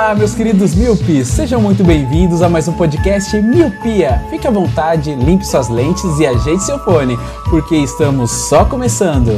Olá, meus queridos míopes! Sejam muito bem-vindos a mais um podcast Miopia. Fique à vontade, limpe suas lentes e ajeite seu fone, porque estamos só começando.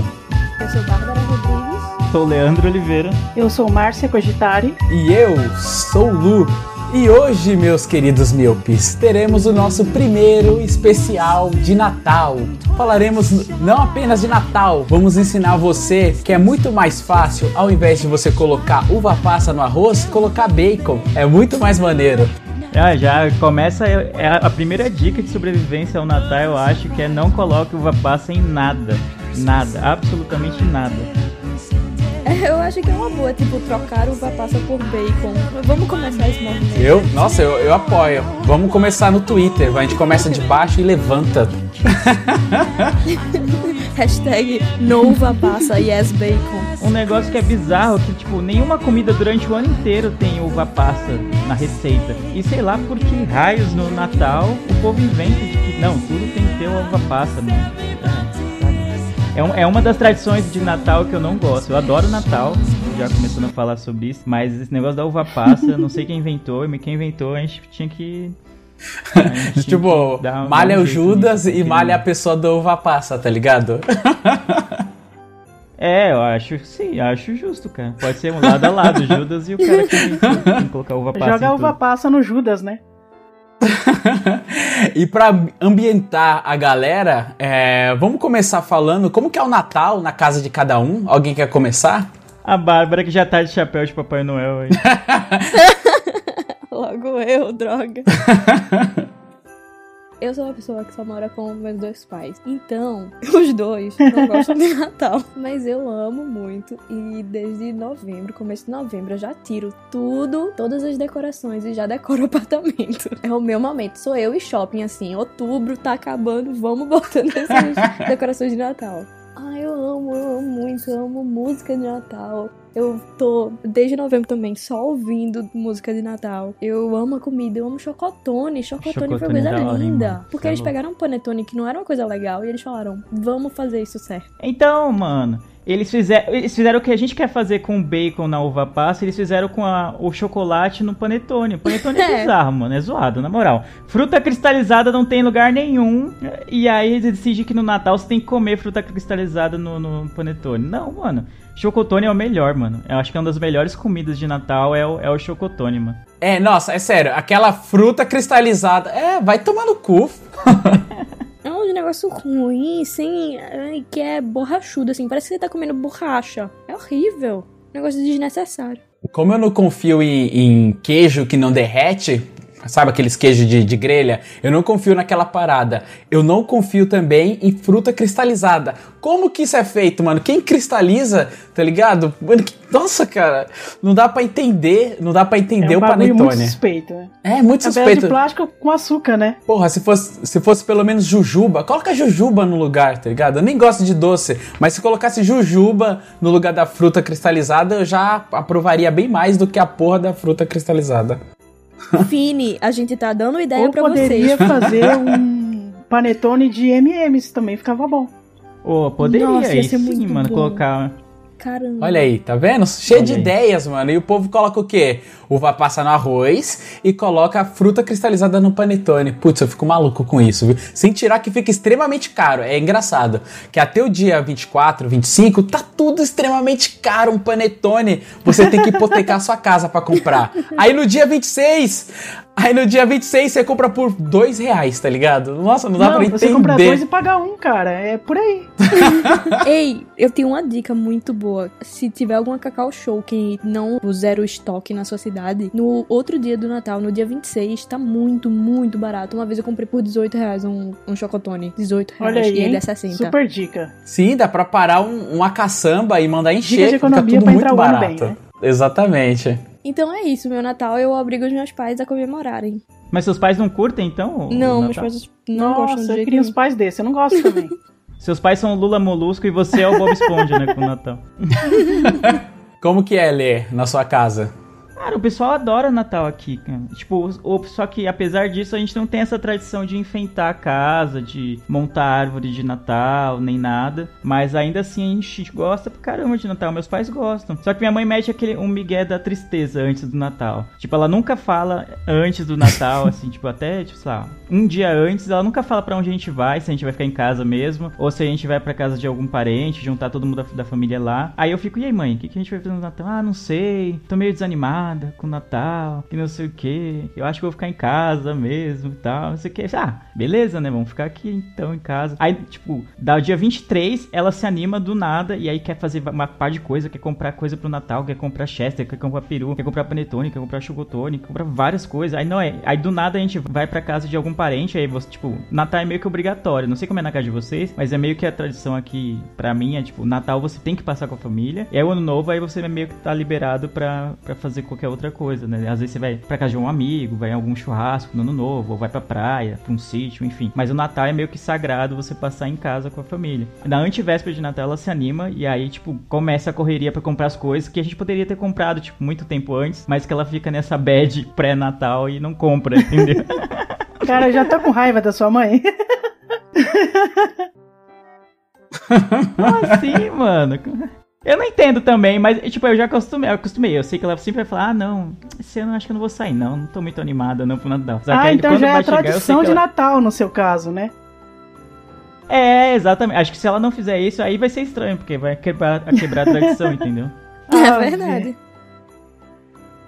Eu sou Bárbara Rodrigues. Sou Leandro Oliveira. Eu sou Márcia Cogitari. E eu sou o Lu. E hoje, meus queridos míopes, teremos o nosso primeiro especial de Natal. Falaremos não apenas de Natal, vamos ensinar você que é muito mais fácil, ao invés de você colocar uva passa no arroz, colocar bacon. É muito mais maneiro. Ah, já começa é a primeira dica de sobrevivência ao Natal, eu acho que é não coloque uva passa em nada. Nada, absolutamente nada. Eu acho que é uma boa, tipo, trocar uva passa por bacon. Vamos começar esse movimento. Eu, nossa, eu, eu apoio. Vamos começar no Twitter. A gente começa de baixo e levanta. Hashtag no uva passa, yes bacon. Um negócio que é bizarro, que tipo, nenhuma comida durante o ano inteiro tem uva passa na receita. E sei lá por que raios no Natal o povo inventa de que não, tudo tem que ter uva passa, mano. É, sabe? É, um- é uma das tradições de Natal que eu não gosto. Eu adoro Natal, já começando a falar sobre isso, mas esse negócio da uva passa, eu não sei quem inventou, e quem inventou a gente tinha que. tipo, que dar- malha um o Judas nisso, e malha a pessoa da uva passa, tá ligado? É, eu acho, sim, acho justo, cara. Pode ser um lado a lado, Judas e o cara que inventou em colocar uva passa. Joga em a uva tudo. passa no Judas, né? e pra ambientar a galera, é, vamos começar falando como que é o Natal na casa de cada um. Alguém quer começar? A Bárbara que já tá de chapéu de Papai Noel aí. Logo eu, droga. Eu sou uma pessoa que só mora com meus dois pais. Então, os dois não gostam de Natal. Mas eu amo muito. E desde novembro, começo de novembro, eu já tiro tudo, todas as decorações e já decoro o apartamento. É o meu momento. Sou eu e shopping, assim. Outubro tá acabando, vamos botando essas decorações de Natal. Ai, eu amo, eu amo muito, eu amo música de Natal. Eu tô desde novembro também só ouvindo música de Natal. Eu amo a comida, eu amo chocotone. Chocotone, foi Chocotone coisa da hora, hein, linda. mano? Porque é eles pegaram um panetone que não era uma coisa legal e eles falaram: vamos fazer isso certo. Então, mano, eles fizeram, eles fizeram o que a gente quer fazer com o bacon na uva passa, eles fizeram com a- o chocolate no panetone. O panetone é É. bizarro, mano, é zoado, na moral. Fruta cristalizada não tem em lugar nenhum, e aí eles decidem que no Natal você tem que comer fruta cristalizada no, no panetone. Não, mano. Chocotone é o melhor, mano. Eu acho que é uma das melhores comidas de Natal é o, é o chocotone, mano. É, nossa, é sério, aquela fruta cristalizada. É, vai tomar no cu. É um negócio ruim, ai, que é borrachudo, assim. Parece que você tá comendo borracha. É horrível. Negócio desnecessário. Como eu não confio em, em queijo que não derrete, sabe aqueles queijos de, de grelha? Eu não confio naquela parada. Eu não confio também em fruta cristalizada. Como que isso é feito, mano? Quem cristaliza, tá ligado? Mano, que- nossa, cara, não dá pra entender, não dá pra entender é um o bagulho muito panetone. suspeito, né? É muito É pedaço suspeito. de plástico com açúcar, né? Porra, se fosse, se fosse pelo menos jujuba, coloca jujuba no lugar, tá ligado? Eu nem gosto de doce, mas se colocasse jujuba no lugar da fruta cristalizada, eu já aprovaria bem mais do que a porra da fruta cristalizada. Fini, a gente tá dando ideia Ou pra poderia vocês. fazer um panetone de M&M's também, ficava bom. Ô, poderia Nossa, ia ser sim, muito mano, bom. colocar Caramba. Olha aí, tá vendo? Cheio Olha de aí. ideias, mano. E o povo coloca o quê? Uva passa no arroz e coloca a fruta cristalizada no panetone. Putz, eu fico maluco com isso, viu? Sem tirar que fica extremamente caro. É engraçado. Que até o dia 24, 25, tá tudo extremamente caro. Um panetone. Você tem que hipotecar sua casa pra comprar. Aí no dia 26, Aí no dia 26 você compra por dois reais, tá ligado? Nossa, não dá Não, pra você compra entender. dois e paga um, cara. É por aí. Ei, eu tenho uma dica muito boa. Se tiver alguma Cacau Show que não puser o estoque na sua cidade, no outro dia do Natal, no dia 26, tá muito, muito barato. Uma vez eu comprei por 18 reais um, um chocotone. 18 reais. Olha aí. e ele é 60. Super dica. Sim, dá pra parar um, uma caçamba e mandar encher, Dica de fica economia tudo pra muito entrar o ano barato. bem, né? Exatamente. Então é isso, meu Natal eu obrigo os meus pais a comemorarem. Mas seus pais não curtem, então? o Não, meus pais não gostam de Nossa, eu queria uns pais desses. Eu não gosto também. Seus pais são Lula Molusco e você é o Bob Esponja, né, com o Natal. Como que é ler na sua casa? Cara, o pessoal adora Natal aqui, cara. Tipo, só que apesar disso, a gente não tem essa tradição de enfeitar a casa, de montar árvore de Natal, nem nada. Mas ainda assim a gente gosta pra caramba de Natal. Meus pais gostam. Só que minha mãe mete aquele um migué da tristeza antes do Natal. Tipo, ela nunca fala antes do Natal, assim, tipo, até, tipo, sei lá, um dia antes, ela nunca fala pra onde a gente vai, se a gente vai ficar em casa mesmo, ou se a gente vai pra casa de algum parente, juntar todo mundo da, da família lá. Aí eu fico, e aí, mãe, o que, que a gente vai fazer no Natal? Ah, não sei, tô meio com o Natal, que não sei o que. Eu acho que vou ficar em casa mesmo e tal, não sei o que. Ah, beleza, né? Vamos ficar aqui então em casa. Aí, tipo, dá o dia 23, ela se anima do nada e aí quer fazer uma par de coisa, quer comprar coisa pro Natal, quer comprar Chester, quer comprar peru, quer comprar panetone, quer comprar chocotone, quer comprar várias coisas. Aí não é. Aí do nada a gente vai pra casa de algum parente, aí você, tipo, Natal é meio que obrigatório. Não sei como é na casa de vocês, mas é meio que a tradição aqui pra mim é tipo, Natal você tem que passar com a família. Aí o ano novo aí você meio que tá liberado pra, pra fazer qualquer outra coisa, né? Às vezes você vai pra casa de um amigo, vai em algum churrasco no ano novo, ou vai pra praia, pra um sítio, enfim. Mas o Natal é meio que sagrado você passar em casa com a família. Na antivéspera de Natal ela se anima e aí, tipo, começa a correria pra comprar as coisas que a gente poderia ter comprado, tipo, muito tempo antes, mas que ela fica nessa bad pré-Natal e não compra, entendeu? Cara, eu já tô com raiva da sua mãe. Como assim, mano? Eu não entendo também, mas, tipo, eu já acostumei, eu acostumei. Eu sei que ela sempre vai falar, ah, não, esse ano eu acho que eu não vou sair, não. Não tô muito animada, não, pro Natal. Só que ah, aí, então já é a chegar, tradição que de ela- Natal no seu caso, né? É, exatamente. Acho que se ela não fizer isso, aí vai ser estranho, porque vai quebrar, quebrar a tradição, entendeu? É Ah, verdade.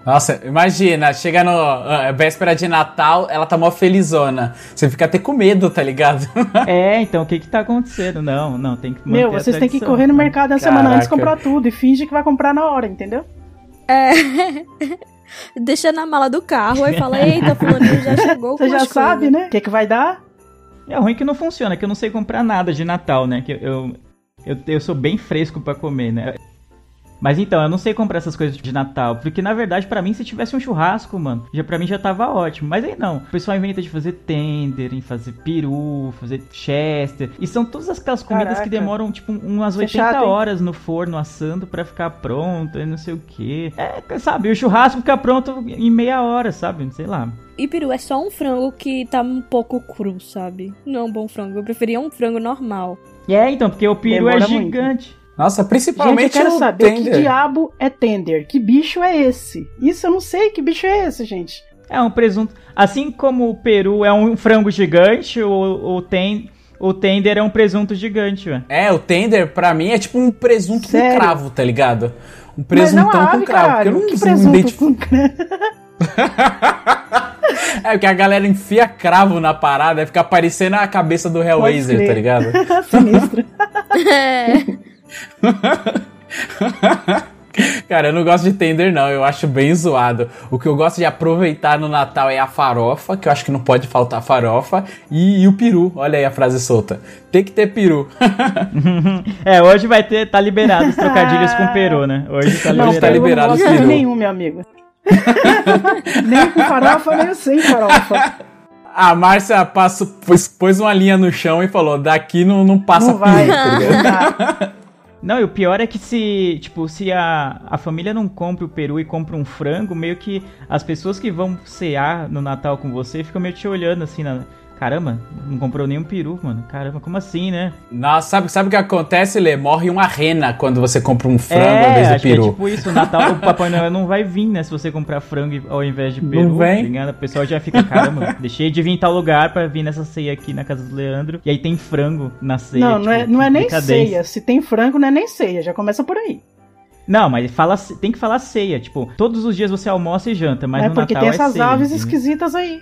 Nossa, imagina, chega no ah, véspera de Natal, ela tá mó felizona. Você fica até com medo, tá ligado? É, então o que que tá acontecendo? Não, não, tem que manter Meu, vocês têm que correr no mercado na semana antes comprar tudo e finge que vai comprar na hora, entendeu? É. Deixa na mala do carro e fala, eita, fulaninho já chegou Você com já as sabe, coisas." né? O que, que vai dar? É ruim que não funciona, que eu não sei comprar nada de Natal, né? Que eu, eu, eu sou bem fresco pra comer, né? Mas então, eu não sei comprar essas coisas de Natal, porque na verdade, pra mim, se tivesse um churrasco, mano, já para mim já tava ótimo. Mas aí não, o pessoal inventa de fazer tender, em fazer peru, fazer chester, e são todas aquelas comidas que Caraca. demoram tipo umas Isso é 80 chato, hein? horas no forno assando pra ficar pronto, e não sei o que. É, sabe, o churrasco fica pronto em meia hora, sabe? Sei lá. E peru é só um frango que tá um pouco cru, sabe? Não é um bom frango. Eu preferia um frango normal. É, então, porque o peru Demora é muito. Nossa, Gente, principalmente eu quero o saber que tender. diabo é tender. Que bicho é esse? Isso eu não sei. Que bicho é esse, gente? É um presunto. Assim como o peru é um frango gigante, o, o, ten, o tender é um presunto gigante, velho. É, o tender pra mim é tipo um presunto Sério? com cravo, tá ligado? Um Mas não presuntão a com ave, cravo. caralho. Porque eu que não presunto identifico- com cravo? É porque a galera enfia cravo na parada fica parecendo a cabeça do Hellraiser, tá ligado? Sinistro. É. Cara, eu não gosto de tender, não. Eu acho bem zoado. O que eu gosto de aproveitar no Natal é a farofa, que eu acho que não pode faltar farofa, e, e o peru. Olha aí a frase solta. Tem que ter peru. É, hoje vai ter, tá liberado os trocadilhos com peru, né? Hoje tá Não, liberado. tá peru eu liberado não os peru. nenhum, meu amigo. nem com farofa, nem sem farofa. A Márcia passou, pôs, pôs uma linha no chão e falou: daqui não, não passa Não vai. peru, tá ligado? Não e o pior é que se, tipo, se a, a família não compra o peru e compra um frango, meio que as pessoas que vão cear no Natal com você ficam meio te olhando assim, na... caramba, não comprou nenhum peru, mano. Caramba, como assim, né? Nossa, sabe, sabe o que acontece, Lê? Morre uma rena quando você compra um frango é, ao invés do que peru. é tipo isso, o Natal, o Papai Noel não vai vir, né, se você comprar frango ao invés de peru, vem. tá ligado? O pessoal já fica, caramba, deixei de vir em tal lugar pra vir nessa ceia aqui na casa do Leandro, e aí tem frango na ceia. Não, não é, tipo, não é nem decadência. ceia. Se tem frango, não é nem ceia. Já começa por aí. Não, mas fala, tem que falar ceia. Tipo, todos os dias você almoça e janta, mas é no porque Natal tem é essas ceia. aves entendeu? esquisitas aí.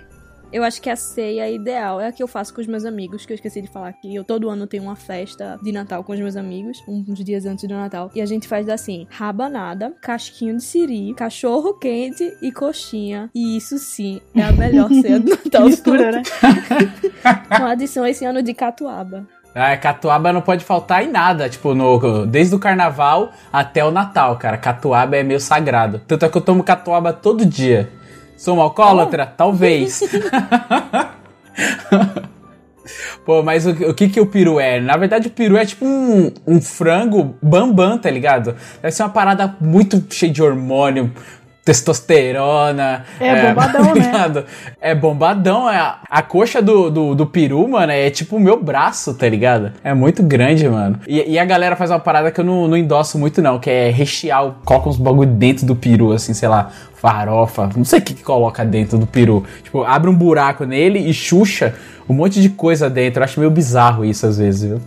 Eu acho que a ceia ideal é a que eu faço com os meus amigos, que eu esqueci de falar aqui. Eu todo ano tenho uma festa de Natal com os meus amigos, uns dias antes do Natal. E a gente faz assim: rabanada, casquinho de siri, cachorro quente e coxinha. E isso sim é a melhor ceia do Natal. Mistura, né? Com adição esse ano de catuaba. Ah, catuaba não pode faltar em nada, tipo, no, desde o carnaval até o Natal, cara. Catuaba é meio sagrado. Tanto é que eu tomo catuaba todo dia. Sou um alcoólatra? Talvez. Pô, mas o, o que que o peru é? Na verdade, o peru é tipo um, um frango bambam, tá ligado? Deve ser uma parada muito cheia de hormônio, testosterona. É bombadão, tá né? É bombadão. É, a, a coxa do, do, do peru, mano, é tipo o meu braço, tá ligado? É muito grande, mano. E, e a galera faz uma parada que eu não, não endosso muito, não, que é rechear, coloca uns bagulho dentro do peru, assim, sei lá, farofa, não sei o que, que coloca dentro do peru. Tipo, abre um buraco nele e xuxa um monte de coisa dentro. Eu acho meio bizarro isso às vezes, viu?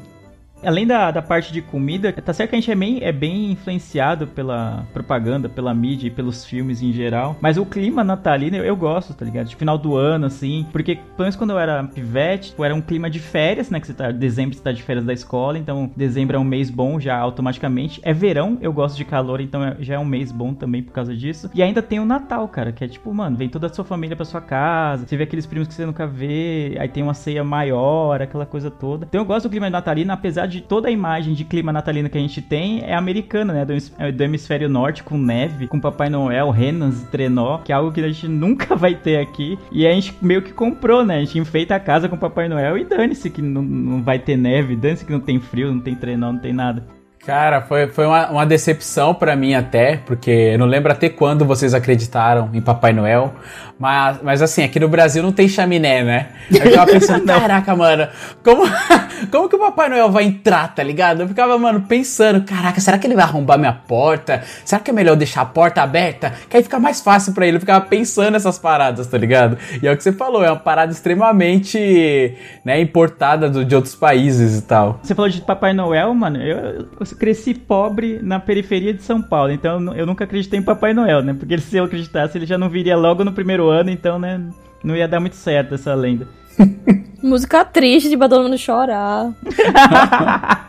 Além da, da parte de comida, tá certo que a gente é bem, é bem influenciado pela propaganda, pela mídia e pelos filmes em geral. Mas o clima natalino eu, eu gosto, tá ligado? De final do ano, assim. Porque, pelo menos quando eu era pivete, tipo, era um clima de férias, né? Que você tá. Dezembro você tá de férias da escola, então dezembro é um mês bom já automaticamente. É verão, eu gosto de calor, então é- já é um mês bom também por causa disso. E ainda tem o Natal, cara, que é tipo, mano, vem toda a sua família pra sua casa, você vê aqueles primos que você nunca vê, aí tem uma ceia maior, aquela coisa toda. Então eu gosto do clima natalino, apesar de toda a imagem de clima natalino que a gente tem é americana, né? Do, é do hemisfério norte, com neve, com Papai Noel, renas, trenó, que é algo que a gente nunca vai ter aqui. E a gente meio que comprou, né? A gente enfeita a casa com Papai Noel e dane-se que não, não vai ter neve, dane-se que não tem frio, não tem trenó, não tem nada. Cara, foi, foi uma, uma decepção pra mim até, porque eu não lembro até quando vocês acreditaram em Papai Noel. Mas, mas assim, aqui no Brasil não tem chaminé, né? Eu ficava pensando, caraca, mano, como, como que o Papai Noel vai entrar, tá ligado? Eu ficava, mano, pensando, caraca, será que ele vai arrombar minha porta? Será que é melhor deixar a porta aberta? Que aí fica mais fácil pra ele. Eu ficava pensando nessas paradas, tá ligado? E é o que você falou, é uma parada extremamente, né, importada do- de outros países e tal. Você falou de Papai Noel, mano. Eu, eu cresci pobre na periferia de São Paulo, então eu nunca acreditei em Papai Noel, né? Porque se eu acreditasse, ele já não viria logo no primeiro ano, então, né? Não ia dar muito certo essa lenda. Música triste todo mundo chorar.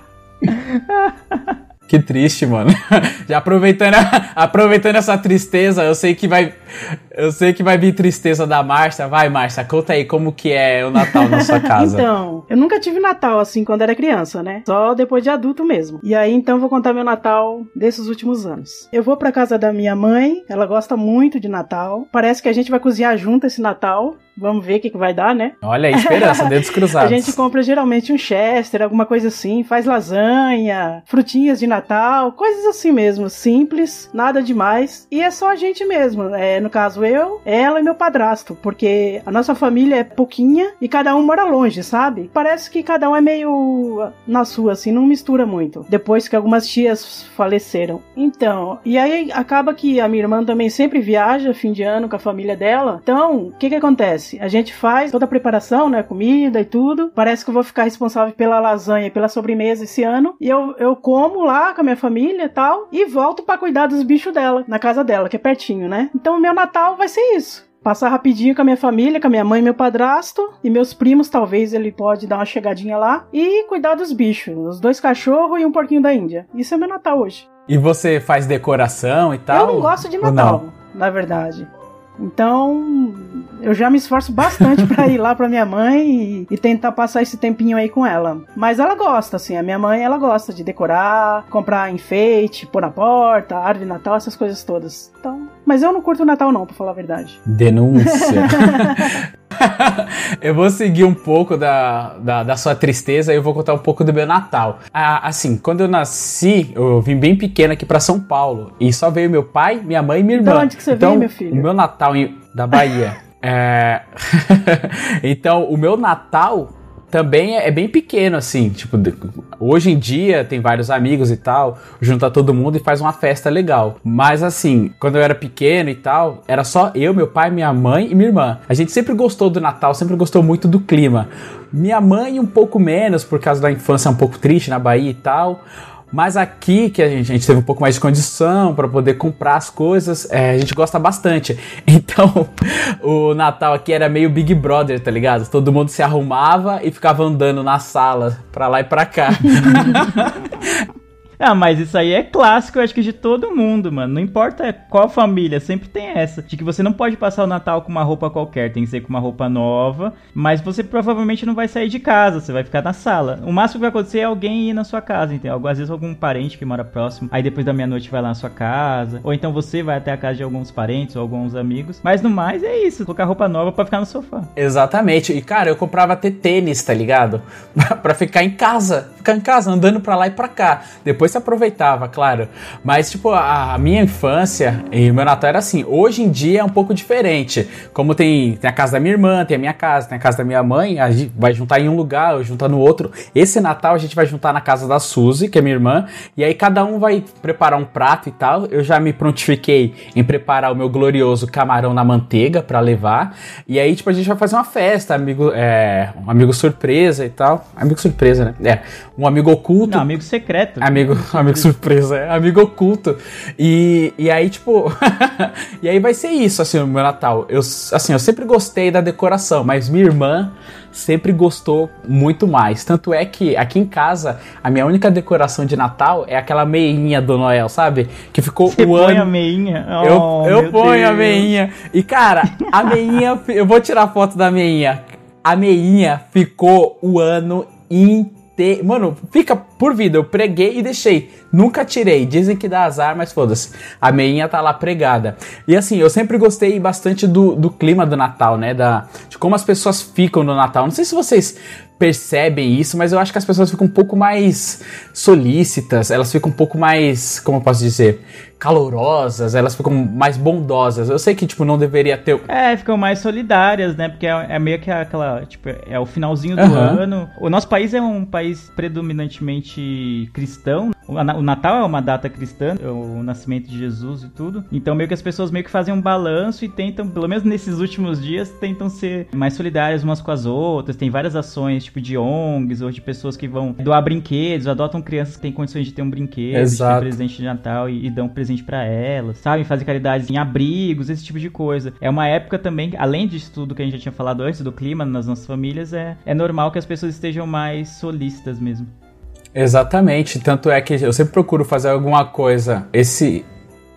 Que triste, mano. Já aproveitando, aproveitando essa tristeza, eu sei que vai, eu sei que vai vir tristeza da Márcia. Vai, Márcia, conta aí como que é o Natal na sua casa. Então, eu nunca tive Natal assim quando era criança, né? Só depois de adulto mesmo. E aí então vou contar meu Natal desses últimos anos. Eu vou pra casa da minha mãe, ela gosta muito de Natal. Parece que a gente vai cozinhar junto esse Natal. Vamos ver o que, que vai dar, né? Olha aí, esperança, dedos A cruzados. gente compra geralmente um chester, alguma coisa assim, faz lasanha, frutinhas de Natal, coisas assim mesmo, simples, nada demais. E é só a gente mesmo, é, no caso eu, ela e meu padrasto, porque a nossa família é pouquinha e cada um mora longe, sabe? Parece que cada um é meio na sua, assim, não mistura muito. Depois que algumas tias faleceram. Então, e aí acaba que a minha irmã também sempre viaja fim de ano com a família dela. Então, o que que acontece? A gente faz toda a preparação, né? Comida e tudo. Parece que eu vou ficar responsável pela lasanha e pela sobremesa esse ano. E eu, eu como lá com a minha família e tal. E volto pra cuidar dos bichos dela, na casa dela, que é pertinho, né? Então, o meu Natal vai ser isso. Passar rapidinho com a minha família, com a minha mãe e meu padrasto. E meus primos, talvez ele pode dar uma chegadinha lá. E cuidar dos bichos. Os dois cachorros e um porquinho da Índia. Isso é meu Natal hoje. E você faz decoração e tal? Eu não gosto de Natal, na verdade. Então, eu já me esforço bastante pra ir lá pra minha mãe e, e tentar passar esse tempinho aí com ela. Mas ela gosta, assim, a minha mãe, ela gosta de decorar, comprar enfeite, pôr na porta, árvore de Natal, essas coisas todas. Então, mas eu não curto o Natal não, pra falar a verdade. Denúncia. eu vou seguir um pouco da, da, da sua tristeza e eu vou contar um pouco do meu Natal. Ah, assim, quando eu nasci, eu vim bem pequeno aqui pra São Paulo. E só veio meu pai, minha mãe e minha irmã. onde que você então, veio, meu filho? O meu Natal em- da Bahia. É... então, o meu Natal também é é bem pequeno, assim. Tipo, hoje em dia tem vários amigos e tal, junta todo mundo e faz uma festa legal. Mas assim, quando eu era pequeno e tal, era só eu, meu pai, minha mãe e minha irmã. A gente sempre gostou do Natal, sempre gostou muito do clima. Minha mãe um pouco menos, por causa da infância um pouco triste na Bahia e tal. Mas aqui, que a gente, a gente teve um pouco mais de condição para poder comprar as coisas, é, a gente gosta bastante. Então, o Natal aqui era meio Big Brother, tá ligado? Todo mundo se arrumava e ficava andando na sala, pra lá e pra cá. Ah, mas isso aí é clássico, eu acho que de todo mundo, mano. Não importa qual família, sempre tem essa. De que você não pode passar o Natal com uma roupa qualquer, tem que ser com uma roupa nova. Mas você provavelmente não vai sair de casa, você vai ficar na sala. O máximo que vai acontecer é alguém ir na sua casa, entendeu? Às vezes algum parente que mora próximo, aí depois da meia-noite vai lá na sua casa. Ou então você vai até a casa de alguns parentes ou alguns amigos. Mas no mais é isso, colocar roupa nova pra ficar no sofá. Exatamente. E cara, eu comprava até tênis, tá ligado? pra ficar em casa. Ficar em casa, andando pra lá e pra cá. Depois você aproveitava, claro. Mas, tipo, a, a minha infância e o meu Natal era assim. Hoje em dia é um pouco diferente. Como tem, tem a casa da minha irmã, tem a minha casa, tem a casa da minha mãe, a gente vai juntar em um lugar, ou juntar no outro. Esse Natal a gente vai juntar na casa da Suzy, que é minha irmã. E aí cada um vai preparar um prato e tal. Eu já me prontifiquei em preparar o meu glorioso camarão na manteiga pra levar. E aí, tipo, a gente vai fazer uma festa, amigo, é, um amigo surpresa e tal. Amigo surpresa, né? É, um amigo oculto. Não, amigo secreto. Amigo, amigo surpresa, é, amigo oculto. E, e aí, tipo. e aí vai ser isso, assim, o meu Natal. Eu, assim, eu sempre gostei da decoração, mas minha irmã sempre gostou muito mais. Tanto é que aqui em casa, a minha única decoração de Natal é aquela meinha do Noel, sabe? Que ficou Você o põe ano. a meinha. Eu, Oh, eu meu ponho a Deus. meinha. E, cara, a meinha. eu vou tirar a foto da meinha. A meinha ficou o ano inteiro. Mano, fica por vida. Eu preguei e deixei. Nunca tirei. Dizem que dá azar, mas foda-se. A meinha tá lá pregada. E assim, eu sempre gostei bastante do, do clima do Natal, né? Da, de como as pessoas ficam no Natal. Não sei se vocês percebem isso, mas eu acho que as pessoas ficam um pouco mais solícitas, elas ficam um pouco mais, como eu posso dizer, calorosas, elas ficam mais bondosas. Eu sei que, tipo, não deveria ter. É, ficam mais solidárias, né? Porque é, é meio que aquela, tipo, é o finalzinho do Aham. ano. O nosso país é um país predominantemente cristão. O Na- o Natal é uma data cristã, é o nascimento de Jesus e tudo. Então meio que as pessoas meio que fazem um balanço e tentam, pelo menos nesses últimos dias, tentam ser mais solidárias umas com as outras. Tem várias ações, tipo de ONGs ou de pessoas que vão doar brinquedos, adotam crianças que têm condições de ter um brinquedo, de Exato. ter presente de Natal e, e dão presente pra elas, sabe? Fazem caridades em abrigos, esse tipo de coisa. É uma época também, além disso tudo que a gente já tinha falado antes, do clima nas nossas famílias, é, é normal que as pessoas estejam mais solistas mesmo. Exatamente. Tanto é que eu sempre procuro fazer alguma coisa. Esse.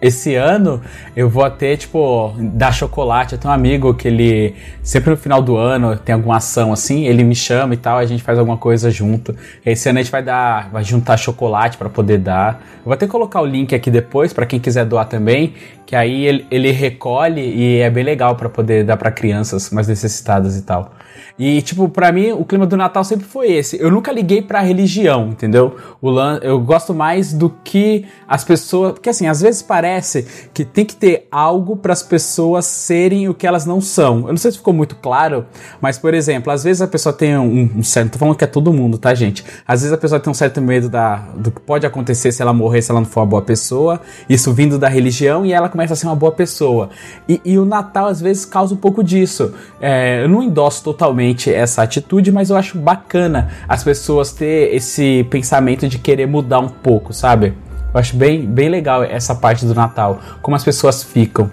Esse ano eu vou até, tipo, dar chocolate. Eu tenho um amigo que ele, sempre no final do ano, tem alguma ação assim, ele me chama e tal, a gente faz alguma coisa junto. Esse ano a gente vai dar, vai juntar chocolate pra poder dar. Eu vou até colocar o link aqui depois pra quem quiser doar também, que aí ele, ele recolhe e é bem legal pra poder dar pra crianças mais necessitadas e tal. E, tipo, pra mim, o clima do Natal sempre foi esse. Eu nunca liguei pra religião, entendeu? O lan... Eu gosto mais do que as pessoas. Porque, assim, às vezes parece que tem que ter algo para as pessoas serem o que elas não são. Eu não sei se ficou muito claro, mas, por exemplo, às vezes a pessoa tem um, um certo. Tô falando que é todo mundo, tá, gente? Às vezes a pessoa tem um certo medo da, do que pode acontecer se ela morrer, se ela não for uma boa pessoa. Isso vindo da religião e ela começa a ser uma boa pessoa. E, e o Natal, às vezes, causa um pouco disso. É, eu não endosso totalmente essa atitude, mas eu acho bacana as pessoas ter esse pensamento de querer mudar um pouco, sabe? Eu acho bem, bem legal essa parte do Natal, como as pessoas ficam.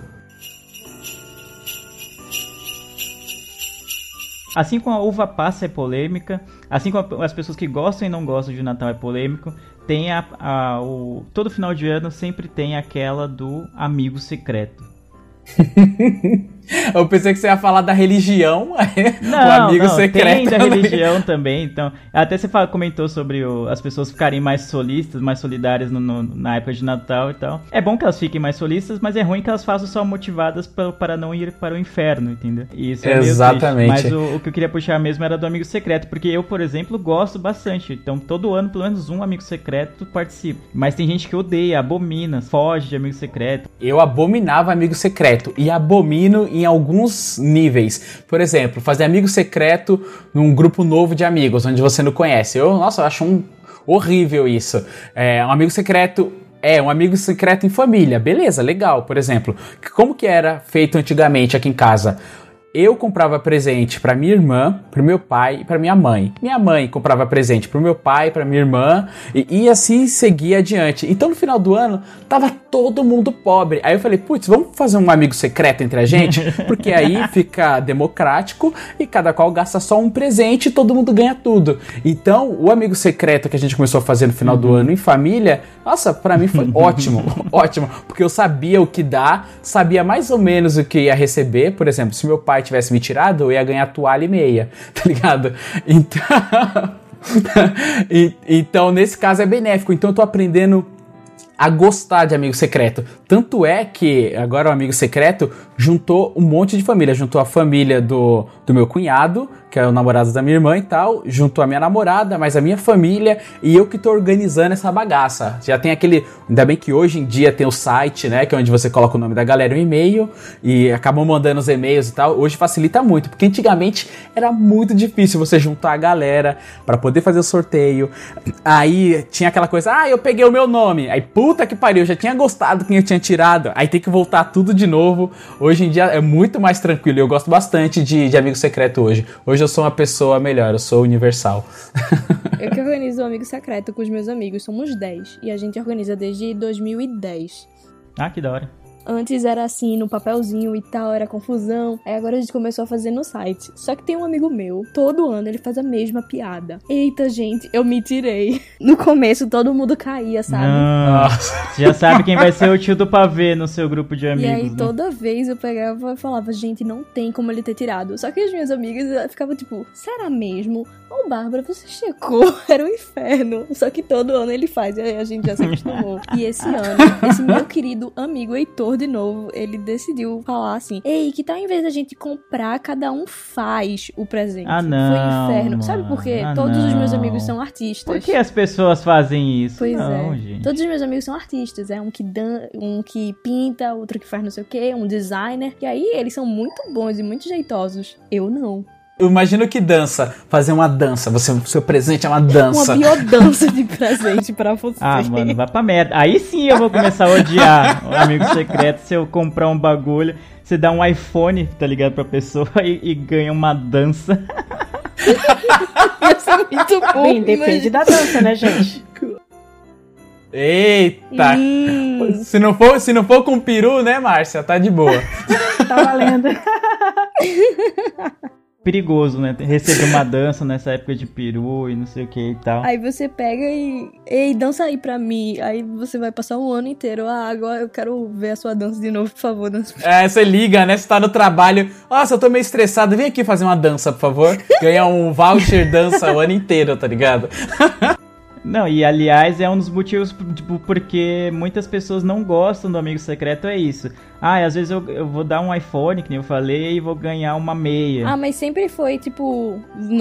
Assim como a uva passa é polêmica, assim como as pessoas que gostam e não gostam de Natal é polêmico, tem a, a- o, todo final de ano sempre tem aquela do amigo secreto. Eu pensei que você ia falar da religião, Não, o amigo não, secreto. tem da religião também, então. Até você comentou sobre o- as pessoas ficarem mais solistas, mais solidárias no- no- na época de Natal e tal. É bom que elas fiquem mais solistas, mas é ruim que elas façam só motivadas pa- para não ir para o inferno, entendeu? Isso é. Exatamente. Mas o, o que eu queria puxar mesmo era do amigo secreto, porque eu, por exemplo, gosto bastante. Então, todo ano, pelo menos um amigo secreto participa. Mas tem gente que odeia, abomina, foge de amigo secreto. Eu abominava amigo secreto e abomino em alguns níveis. Por exemplo, fazer amigo secreto num grupo novo de amigos, onde você não conhece. Eu, nossa, eu acho um horrível isso. É, um amigo secreto. É, um amigo secreto em família. Beleza, legal. Por exemplo, como que era feito antigamente aqui em casa? Eu comprava presente pra minha irmã, pro meu pai e pra minha mãe. Minha mãe comprava presente pro meu pai, pra minha irmã e, e assim seguia adiante. Então no final do ano tava todo mundo pobre. Aí eu falei, putz, vamos fazer um amigo secreto entre a gente, porque aí fica democrático e cada qual gasta só um presente e todo mundo ganha tudo. Então o amigo secreto que a gente começou a fazer no final do ano em família, nossa, pra mim foi ótimo, ótimo, porque eu sabia o que dá, sabia mais ou menos o que ia receber. Por exemplo, se meu pai tivesse me tirado, eu ia ganhar toalha e meia, tá ligado? Então. E- então, nesse caso é benéfico. Então, eu tô aprendendo a gostar de amigo secreto. Tanto é que agora o amigo secreto juntou um monte de família. Juntou a família do, do meu cunhado, que é o namorado da minha irmã e tal. Juntou a minha namorada, mais a minha família. E eu que tô organizando essa bagaça. Já tem aquele. Ainda bem que hoje em dia tem o site, né? Que é onde você coloca o nome da galera o e-mail. E acabam mandando os e-mails e tal. Hoje facilita muito. Porque antigamente era muito difícil você juntar a galera para poder fazer o sorteio. Aí tinha aquela coisa, ah, eu peguei o meu nome. Aí, puta que pariu, eu já tinha gostado quem eu tinha tirado. Aí tem que voltar tudo de novo. Hoje em dia é muito mais tranquilo. Eu gosto bastante de, de amigo secreto hoje. Hoje eu sou uma pessoa melhor, eu sou universal. Eu que organizo o Amigo Secreto com os meus amigos, somos 10. E a gente organiza desde 2010. Ah, que da hora. Antes era assim, no papelzinho e tal, era confusão. Aí agora a gente começou a fazer no site. Só que tem um amigo meu, todo ano ele faz a mesma piada. Eita, gente, eu me tirei. No começo todo mundo caía, sabe? Você já sabe quem vai ser o tio do pavê no seu grupo de E amigos, aí né? toda vez eu pegava e falava, gente, não tem como ele ter tirado. Só que as minhas amigas ficavam tipo, será mesmo? Ô Bárbara, você checou? Era um inferno. Só que todo ano ele faz, e aí a gente já se acostumou. e esse ano, esse meu querido amigo Heitor, de novo, ele decidiu falar assim: Ei, que tal em vez da gente comprar, cada um faz o presente? Ah, Foi não, um inferno. Sabe por quê? mano. Ah, Todos os meus não. amigos são artistas. Por que as pessoas fazem isso? Pois não, é. gente. Todos os meus amigos são artistas. É um que dan um que pinta, outro que faz não sei o que, um designer. E aí eles são muito bons e muito jeitosos. Eu não. Eu imagino que dança, fazer uma dança. Você, seu presente é uma dança. Uma biodança de presente pra você. Ah, mano, vai pra merda. Aí sim eu vou começar a odiar o amigo secreto se eu comprar um bagulho. Você dá um iPhone, tá ligado, pra pessoa e, e ganha uma dança. Ia ser muito bom. Bem, depende da dança, né, gente? Eita! Hum, Se não, for, se não for com peru, né, Márcia? Tá de boa. Tá valendo. Perigoso, né? Receber uma dança nessa época de peru e não sei o que e tal. aí você pega e. Ei, dança aí pra mim. Aí você vai passar um ano inteiro. Ah, agora eu quero ver a sua dança de novo, por favor, dança. É, você liga, né? Você tá no trabalho. Nossa, eu tô meio estressado. Vem aqui fazer uma dança, por favor. Ganhar um voucher dança o ano inteiro, tá ligado? Não, e aliás, é um dos motivos tipo, porque muitas pessoas não gostam do amigo secreto, é isso. Ah, às vezes eu, eu vou dar um iPhone, que nem eu falei, e vou ganhar uma meia. Ah, mas sempre foi, tipo,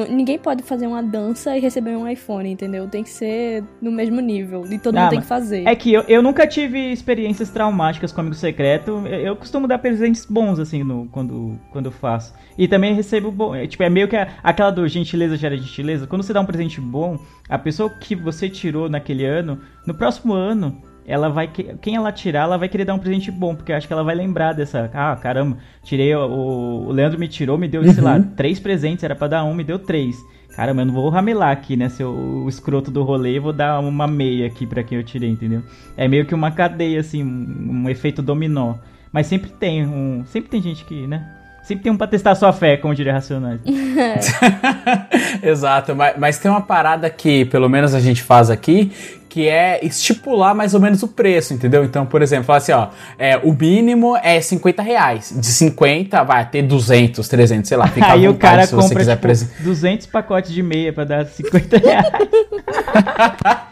ninguém pode fazer uma dança e receber um iPhone, entendeu? Tem que ser no mesmo nível. E todo Ah, mundo tem que fazer. É que eu, eu nunca tive experiências traumáticas com amigo secreto. Eu, eu costumo dar presentes bons, assim, no, quando, quando eu faço. E também recebo bom. É, tipo, é meio que a- aquela do gentileza gera gentileza. Quando você dá um presente bom, a pessoa que você tirou naquele ano, no próximo ano, ela vai. que- Quem ela tirar, ela vai querer dar um presente bom, porque eu acho que ela vai lembrar dessa. Ah, caramba, tirei. O, o Leandro me tirou, me deu, sei lá, três presentes, era pra dar um, me deu três. Caramba, eu não vou ramelar aqui, né? Seu o escroto do rolê, eu vou dar uma meia aqui pra quem eu tirei, entendeu? É meio que uma cadeia, assim, um, um efeito dominó. Mas sempre tem um. Sempre tem gente que, né? Sempre tem um pra testar sua fé, como diria Racionais. Exato, mas, mas tem uma parada que, pelo menos a gente faz aqui, que é estipular mais ou menos o preço, entendeu? Então, por exemplo, fala assim, ó, é, o mínimo é 50 reais. De 50 vai ter 200, 300, sei lá. Fica Aí o cara se você compra quiser tipo, presen- 200 pacotes de meia pra dar 50 reais.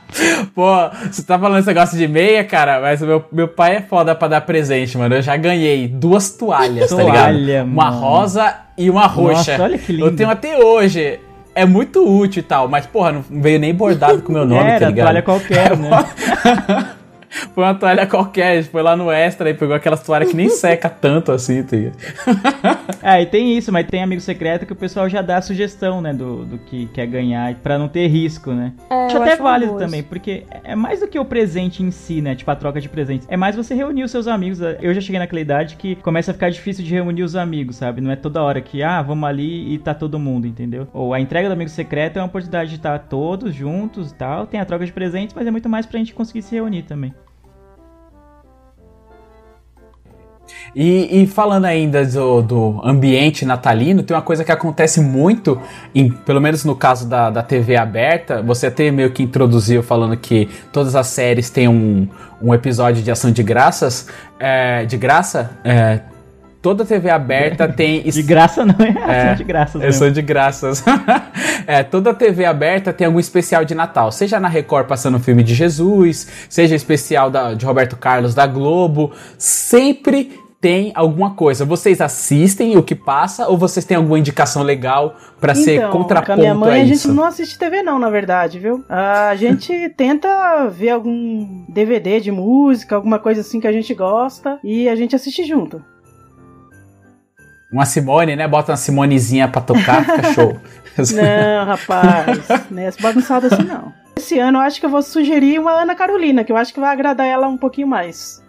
Pô, você tá falando esse negócio de meia, cara, mas meu, meu pai é foda pra dar presente, mano. Eu já ganhei duas toalhas, tá ligado? Toalha, Uma mano. rosa e uma roxa. Nossa, olha que lindo. Eu tenho até hoje. É muito útil e tal, mas, porra, não veio nem bordado com o meu nome, Era, tá ligado? toalha qualquer, né? Foi uma toalha qualquer, a gente foi lá no extra e pegou aquelas toalhas que nem seca tanto assim, tá? É, e tem isso, mas tem amigo secreto que o pessoal já dá a sugestão, né, do, do que quer ganhar, pra não ter risco, né? É, Acho até acho válido famoso. também, porque é mais do que o presente em si, né? Tipo, a troca de presentes. É mais você reunir os seus amigos. Eu já cheguei naquela idade que começa a ficar difícil de reunir os amigos, sabe? Não é toda hora que, ah, vamos ali e tá todo mundo, entendeu? Ou a entrega do amigo secreto é uma oportunidade de estar todos juntos e tal. Tem a troca de presentes, mas é muito mais pra gente conseguir se reunir também. E, e falando ainda do, do ambiente natalino, tem uma coisa que acontece muito, em, pelo menos no caso da, da TV aberta, você até meio que introduziu falando que todas as séries têm um, um episódio de ação de graças, é, de graça, é, toda TV aberta tem... De graça não é, ação de graças Eu mesmo. sou de graças. é, toda TV aberta tem algum especial de Natal. Seja na Record passando o filme de Jesus, seja especial da- de Roberto Carlos da Globo. Sempre tem alguma coisa. Vocês assistem o que passa ou vocês têm alguma indicação legal pra ser Então, contraponto com a minha mãe a a gente não assiste TV não, na verdade, viu? A gente tenta ver algum DVD de música, alguma coisa assim que a gente gosta e a gente assiste junto. Uma Simone, né? Bota uma Simonezinha pra tocar, fica show. Não, rapaz, não é bagunçado assim não. Esse ano eu acho que eu vou sugerir uma Ana Carolina, que eu acho que vai agradar ela um pouquinho mais.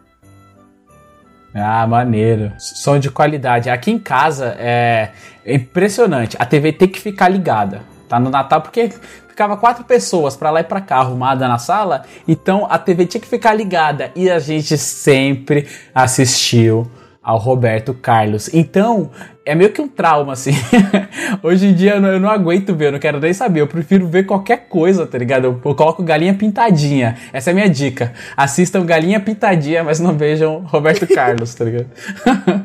Ah, maneiro. Som de qualidade. Aqui em casa é é impressionante. A TV tem que ficar ligada. Tá no Natal porque ficava quatro pessoas pra lá e pra cá arrumada na sala, então a TV tinha que ficar ligada e a gente sempre assistiu ao Roberto Carlos. Então, é meio que um trauma, assim. Hoje em dia eu não, eu não aguento ver, eu não quero nem saber. Eu prefiro ver qualquer coisa, tá ligado? Eu, eu coloco Galinha Pintadinha. Essa é a minha dica. Assistam Galinha Pintadinha, mas não vejam Roberto Carlos, tá ligado?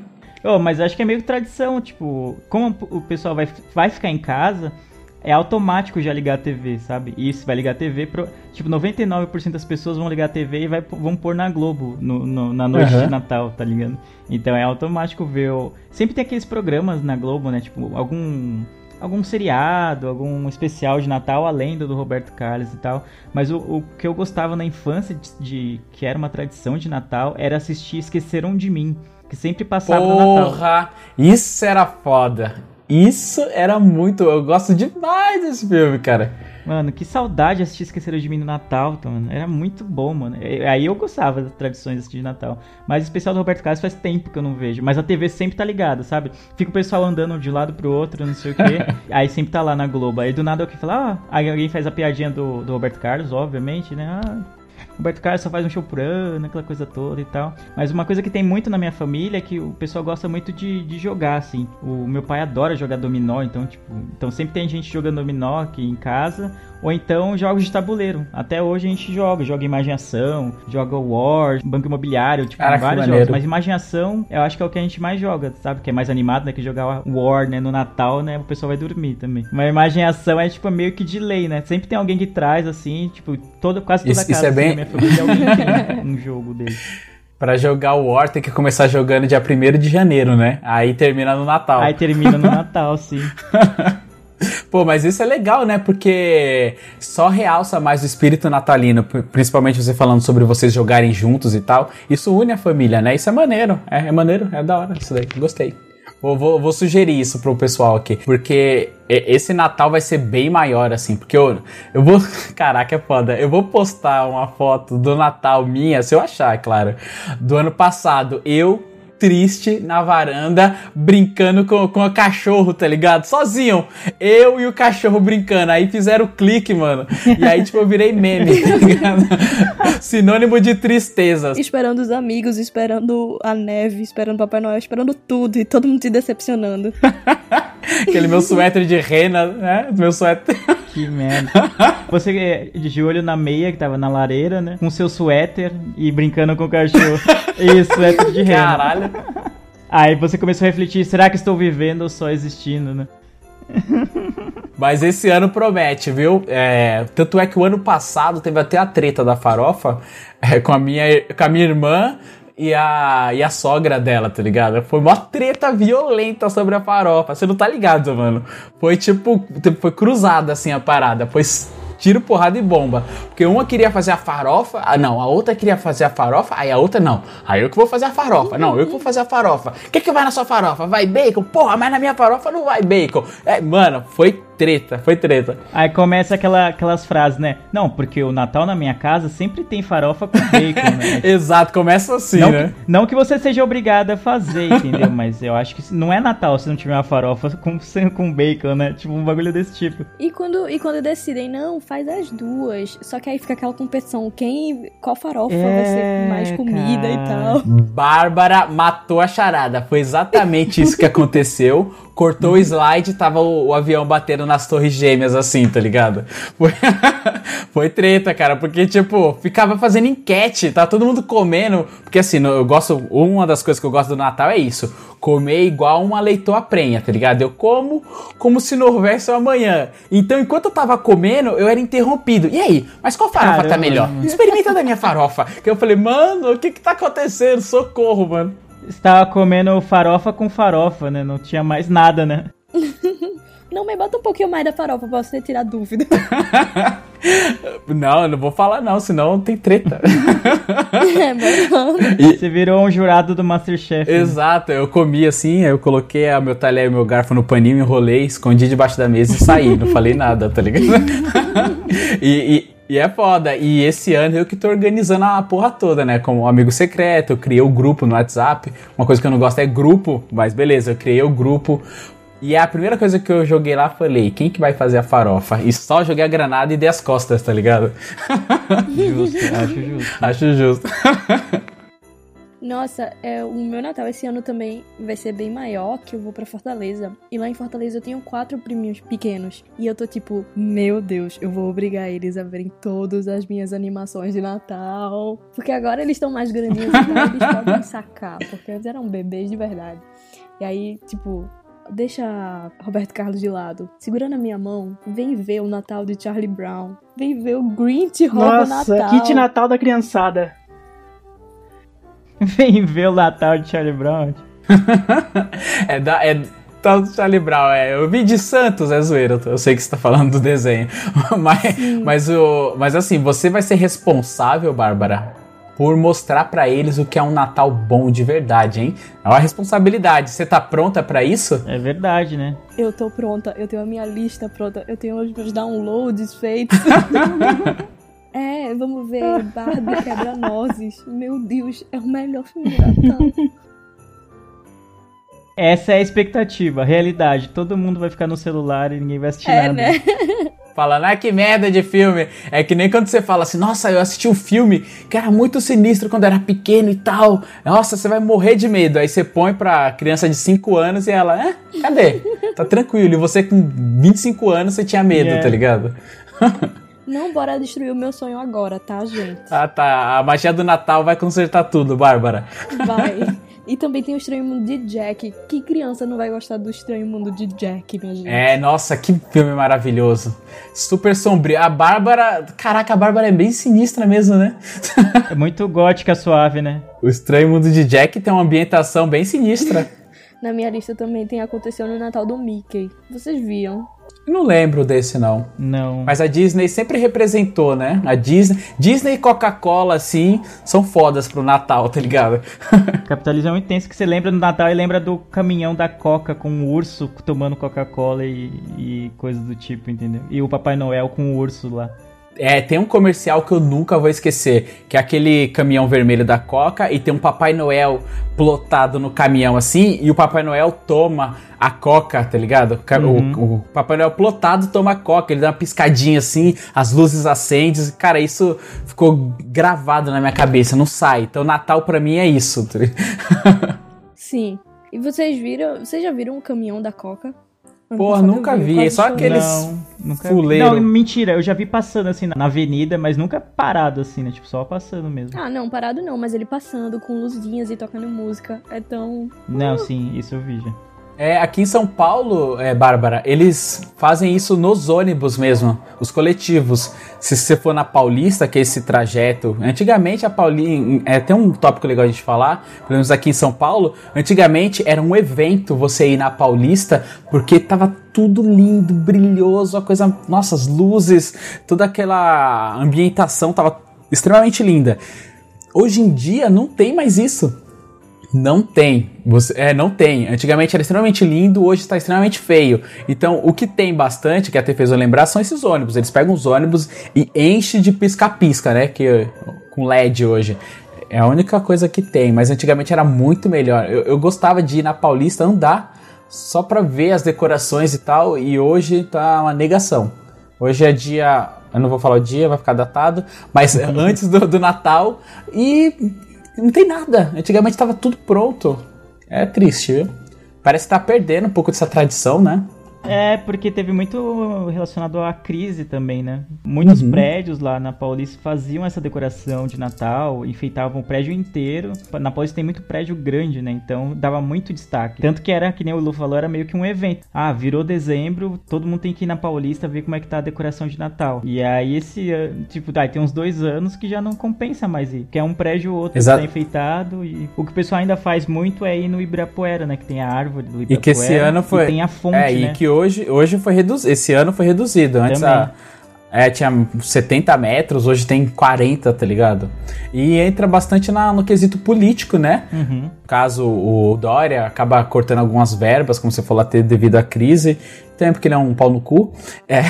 Oh, mas acho que é meio tradição, tipo, como o pessoal vai, vai ficar em casa, é automático já ligar a TV, sabe? Isso, vai ligar a TV pro. Tipo, 99% das pessoas vão ligar a TV e vai, vão pôr na Globo no, no- na noite Aham. de Natal, tá ligado? Então é automático ver. O... Sempre tem aqueles programas na Globo, né? Tipo, algum. Algum seriado, algum especial de Natal, além do, do Roberto Carlos e tal. Mas o, o que eu gostava na infância, de, de- que era uma tradição de Natal, era assistir Esqueceram de Mim. Que sempre passava no Natal. Porra! Isso era foda. Isso era muito. Eu gosto demais desse filme, cara. Mano, que saudade assistir Esqueceram de Mim no Natal, tá, mano. Era muito bom, mano. E- Aí eu gostava das tradições de de Natal. Mas o especial do Roberto Carlos faz tempo que eu não vejo. Mas a TV sempre tá ligada, sabe? Fica o pessoal andando de um lado pro outro, não sei o quê. aí sempre tá lá na Globo. Aí do nada eu que fala, ah, aí alguém faz a piadinha do, do Roberto Carlos, obviamente, né? Ah, Roberto Carlos só faz um show por ano, aquela coisa toda e tal. Mas uma coisa que tem muito na minha família é que o pessoal gosta muito de, de jogar, assim. O meu pai adora jogar dominó, então, tipo, então sempre tem gente jogando dominó aqui em casa. Ou então jogos de tabuleiro. Até hoje a gente joga, joga imagem e ação, joga War, Banco Imobiliário, tipo, Caraca, vários jogos. Mas imagem e ação, eu acho que é o que a gente mais joga, sabe? Que é mais animado, né? Que jogar War, né? No Natal, né? O pessoal vai dormir também. Mas imagem e ação é, tipo, meio que de lei, né? Sempre tem alguém que traz, assim, tipo, todo, quase toda Isso- isso casa é assim, bem- alguém um jogo dele. Pra jogar o War tem que começar jogando dia 1 de janeiro, né? Aí termina no Natal. Aí termina no Natal, sim. Pô, mas isso é legal, né? Porque só realça mais o espírito natalino, principalmente você falando sobre vocês jogarem juntos e tal. Isso une a família, né? Isso é maneiro. É, é maneiro, é da hora isso daí. Gostei. Vou, vou, vou sugerir isso pro pessoal aqui. Porque esse Natal vai ser bem maior, assim. Porque eu, eu vou. Caraca, é foda. Eu vou postar uma foto do Natal minha, se eu achar, é claro. Do ano passado. Eu triste na varanda, brincando com, com o cachorro, tá ligado? Sozinho. Eu e o cachorro brincando. Aí fizeram o clique, mano. E aí, tipo, eu virei meme, tá ligado? Sinônimo de tristeza. Esperando os amigos, esperando a neve, esperando Papai Noel, esperando tudo e todo mundo se decepcionando. Aquele meu suéter de rena, né? Meu suéter. Que merda. Você é, de olho na meia que tava na lareira, né? Com seu suéter e brincando com o cachorro. Isso, suéter de rena. Caralho. Aí você começou a refletir, será que estou vivendo ou só existindo, né? Mas esse ano promete, viu? É, tanto é que o ano passado teve até a treta da farofa é, com, a minha, com a minha irmã e a, e a sogra dela, tá ligado? Foi uma treta violenta sobre a farofa. Você não tá ligado, mano? Foi tipo, foi cruzada assim a parada. Foi tiro, porrada e bomba. Porque uma queria fazer a farofa, ah, não, a outra queria fazer a farofa, aí a outra não. Aí eu que vou fazer a farofa, não, eu que vou fazer a farofa. O que que vai na sua farofa? Vai bacon? Porra, mas na minha farofa não vai bacon. É, mano, foi treta, foi treta. Aí começa aquela, aquelas frases, né? Não, porque o Natal na minha casa sempre tem farofa com bacon, né? Exato, começa assim, não, né? que, não que você seja obrigado a fazer, entendeu? Mas eu acho que não é Natal se não tiver uma farofa com, com bacon, né? Tipo, um bagulho desse tipo. E quando, e quando decidem, não, faz as duas. Só que aí fica aquela competição, quem, qual farofa vai É, ser mais comida e tal. Bárbara matou a charada. Foi exatamente isso que aconteceu. Cortou o slide, tava o, o avião batendo nas torres gêmeas, assim, tá ligado? Foi, foi treta, cara, porque, tipo, ficava fazendo enquete, tá todo mundo comendo. Porque, assim, eu gosto. Uma das coisas que eu gosto do Natal é isso: comer igual uma leitoa prenha, tá ligado? Eu como como se não houvesse um amanhã. Então, enquanto eu tava comendo, eu era interrompido. E aí? Mas qual farofa tá Caramba. melhor? Experimenta da minha farofa. Que eu falei, mano, o que que tá acontecendo? Socorro, mano. Estava comendo farofa com farofa, né? Não tinha mais nada, né? Não, mas bota um pouquinho mais da farofa pra você tirar dúvida. Não, eu não vou falar não, senão tem treta. é, melhor. Você virou um jurado do Masterchef. né? Exato, eu comi assim, eu coloquei a meu talher e meu garfo no paninho, enrolei, escondi debaixo da mesa e saí, não falei nada, tá ligado? e, e- e é foda, e esse ano eu que tô organizando a porra toda, né? Como amigo secreto, eu criei o grupo no WhatsApp. Uma coisa que eu não gosto é grupo, mas beleza, eu criei o grupo. E a primeira coisa que eu joguei lá, falei, quem que vai fazer a farofa? E só joguei a granada e dei as costas, tá ligado? Justo, acho justo. Acho justo. Nossa, é, o meu Natal esse ano também vai ser bem maior, que eu vou pra Fortaleza. E lá em Fortaleza eu tenho quatro priminhos pequenos. E eu tô tipo, meu Deus, eu vou obrigar eles a verem todas as minhas animações de Natal. Porque agora eles estão mais grandinhos, então eles podem sacar. Porque eles eram bebês de verdade. E aí, tipo, deixa Roberto Carlos de lado. Segura na minha mão, vem ver o Natal de Charlie Brown. Vem ver o Grinch rouba Nossa, Natal. kit Natal da criançada. Vem ver o Natal de Charlie Brown. É da. É tal do Charlie Brown, é. Eu vi de Santos, é zoeira. Eu sei que você tá falando do desenho. mas, mas, o, mas assim, você vai ser responsável, Bárbara, por mostrar pra eles o que é um Natal bom de verdade, hein? É uma responsabilidade. Você tá pronta pra isso? É verdade, né? Eu tô pronta, eu tenho a minha lista pronta, eu tenho os meus downloads feitos. É, vamos ver Barbie Quebra-Nozes. Meu Deus, é o melhor filme de Natal. Essa é a expectativa, a realidade. Todo mundo vai ficar no celular e ninguém vai assistir É, nada. né? Falando, ah, que merda de filme. É que nem quando você fala assim, nossa, eu assisti um filme que era muito sinistro quando era pequeno e tal. Nossa, você vai morrer de medo. Aí você põe pra criança de 5 anos e ela, é, cadê? Tá tranquilo. E você com 25 anos, você tinha medo, Yeah. tá ligado? Não bora destruir o meu sonho agora, tá, gente? Ah, tá. A magia do Natal vai consertar tudo, Bárbara. Vai. E também tem o Estranho Mundo de Jack. Que criança não vai gostar do Estranho Mundo de Jack, minha gente? É, nossa, que filme maravilhoso. Super sombrio. A Bárbara. Caraca, a Bárbara é bem sinistra mesmo, né? É muito gótica suave, né? o Estranho Mundo de Jack tem uma ambientação bem sinistra. Na minha lista também tem Aconteceu no Natal do Mickey. Vocês viam? Não lembro desse, não. Não. Mas a Disney sempre representou, né? A Disney, Disney e Coca-Cola, assim, são fodas pro Natal, tá ligado? Capitalismo é muito intenso que você lembra do Natal e lembra do caminhão da Coca com o urso tomando Coca-Cola e, e coisas do tipo, entendeu? E o Papai Noel com o urso lá. É, tem um comercial que eu nunca vou esquecer, que é aquele caminhão vermelho da Coca e tem um Papai Noel plotado no caminhão assim, e o Papai Noel toma a Coca, tá ligado? O Uhum. O, Papai Noel plotado toma a Coca, ele dá uma piscadinha assim, as luzes acendem, cara, isso ficou gravado na minha cabeça, não sai. Então Natal pra mim é isso. tá? Sim. E vocês viram? Vocês já viram o caminhão da Coca? Porra, eu nunca vi, vi, é só aqueles Não, nunca fuleiro. Não, mentira, eu já vi passando assim na avenida, mas nunca parado assim, né? Tipo, só passando mesmo. Ah, não, parado não, mas ele passando com luzinhas e tocando música. É tão. Não, sim, isso eu vi já. É, aqui em São Paulo, é, Bárbara, eles fazem isso nos ônibus mesmo, os coletivos. Se você for na Paulista, que é esse trajeto. Antigamente a Paulista. É, tem um tópico legal de falar, pelo menos aqui em São Paulo. Antigamente era um evento você ir na Paulista, porque tava tudo lindo, brilhoso, a coisa. Nossa, as luzes, toda aquela ambientação tava extremamente linda. Hoje em dia não tem mais isso. Não tem. Você, é, não tem. Antigamente era extremamente lindo, hoje está extremamente feio. Então, o que tem bastante, que até fez eu lembrar, são esses ônibus. Eles pegam os ônibus e enchem de pisca-pisca, né? Que, com LED hoje. É a única coisa que tem, mas antigamente era muito melhor. Eu, eu gostava de ir na Paulista andar só pra ver as decorações e tal, e hoje tá uma negação. Hoje é dia. Eu não vou falar o dia, vai ficar datado, mas antes do, do Natal e não tem nada. Antigamente estava tudo pronto. É triste, viu? Parece que tá perdendo um pouco dessa tradição, né? É, porque teve muito relacionado à crise também, né? Muitos Uhum. prédios lá na Paulista faziam essa decoração de Natal, enfeitavam o prédio inteiro. Na Paulista tem muito prédio grande, né? Então dava muito destaque. Tanto que era, que nem o Lu falou, era meio que um evento. Ah, virou dezembro, todo mundo tem que ir na Paulista ver como é que tá a decoração de Natal. E aí esse, ano, tipo, tá, tem uns dois anos que já não compensa mais ir. Que é um prédio ou outro Exato. que tá enfeitado. E o que o pessoal ainda faz muito é ir no Ibirapuera, né? Que tem a árvore do E Ibirapuera. que esse ano foi. E tem a fonte, é, né? e que hoje, hoje foi reduzido. Esse ano foi reduzido. Antes a, é, tinha 70 metros, hoje tem 40, tá ligado? E entra bastante na- no quesito político, né? Uhum. Caso o Dória acaba cortando algumas verbas, como você falou, até devido à crise. Também porque ele é um pau no cu. É.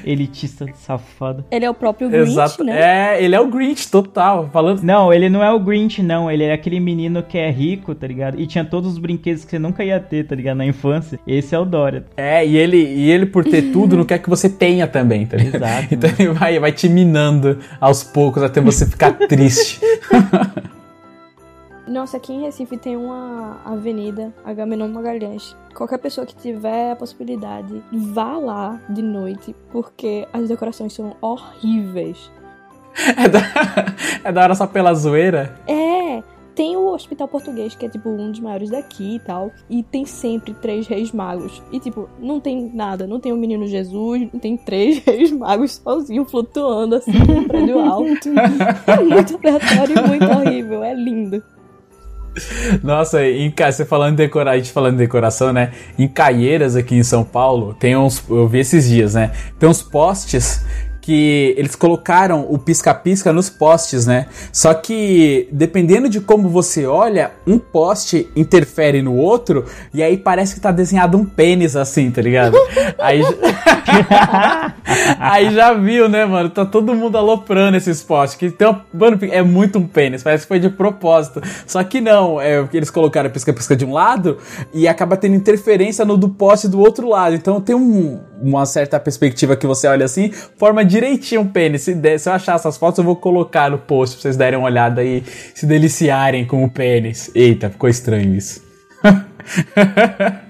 Elitista safado. Ele é o próprio Grinch, Exato. né? É, ele é o Grinch total. Falando. Não, ele não é o Grinch, não. Ele é aquele menino que é rico, tá ligado? E tinha todos os brinquedos que você nunca ia ter, tá ligado? Na infância. Esse é o Dória. É, e ele, e ele por ter tudo, não quer que você tenha também, tá ligado? Exato. Então ele vai, vai te minando aos poucos até você ficar triste. Nossa, aqui em Recife tem uma avenida, Agamenon Magalhães. Qualquer pessoa que tiver a possibilidade, vá lá de noite, porque as decorações são horríveis. É da, é da hora só pela zoeira. É, tem o Hospital Português, que é tipo um dos maiores daqui e tal, e tem sempre três reis magos. E tipo, não tem nada, não tem o menino Jesus, não tem três reis magos sozinhos flutuando assim num prédio alto. É muito aleatório e muito horrível, é lindo. Nossa, em, você falando de decorar, a gente falando de decoração, né? Em Caieiras, aqui em São Paulo, tem uns. Eu vi esses dias, né? Tem uns postes que eles colocaram o pisca-pisca nos postes, né? Só que dependendo de como você olha, um poste interfere no outro e aí parece que tá desenhado um pênis assim, tá ligado? aí, aí já viu, né, mano? Tá todo mundo aloprando esses postes. Que tem uma- mano, é muito um pênis, parece que foi de propósito. Só que não, é, eles colocaram pisca-pisca de um lado e acaba tendo interferência no do poste do outro lado. Então tem um- uma certa perspectiva que você olha assim, forma direitinho um pênis. Se, der- se eu achar essas fotos, eu vou colocar no post pra vocês darem uma olhada e se deliciarem com o pênis. Eita, ficou estranho isso.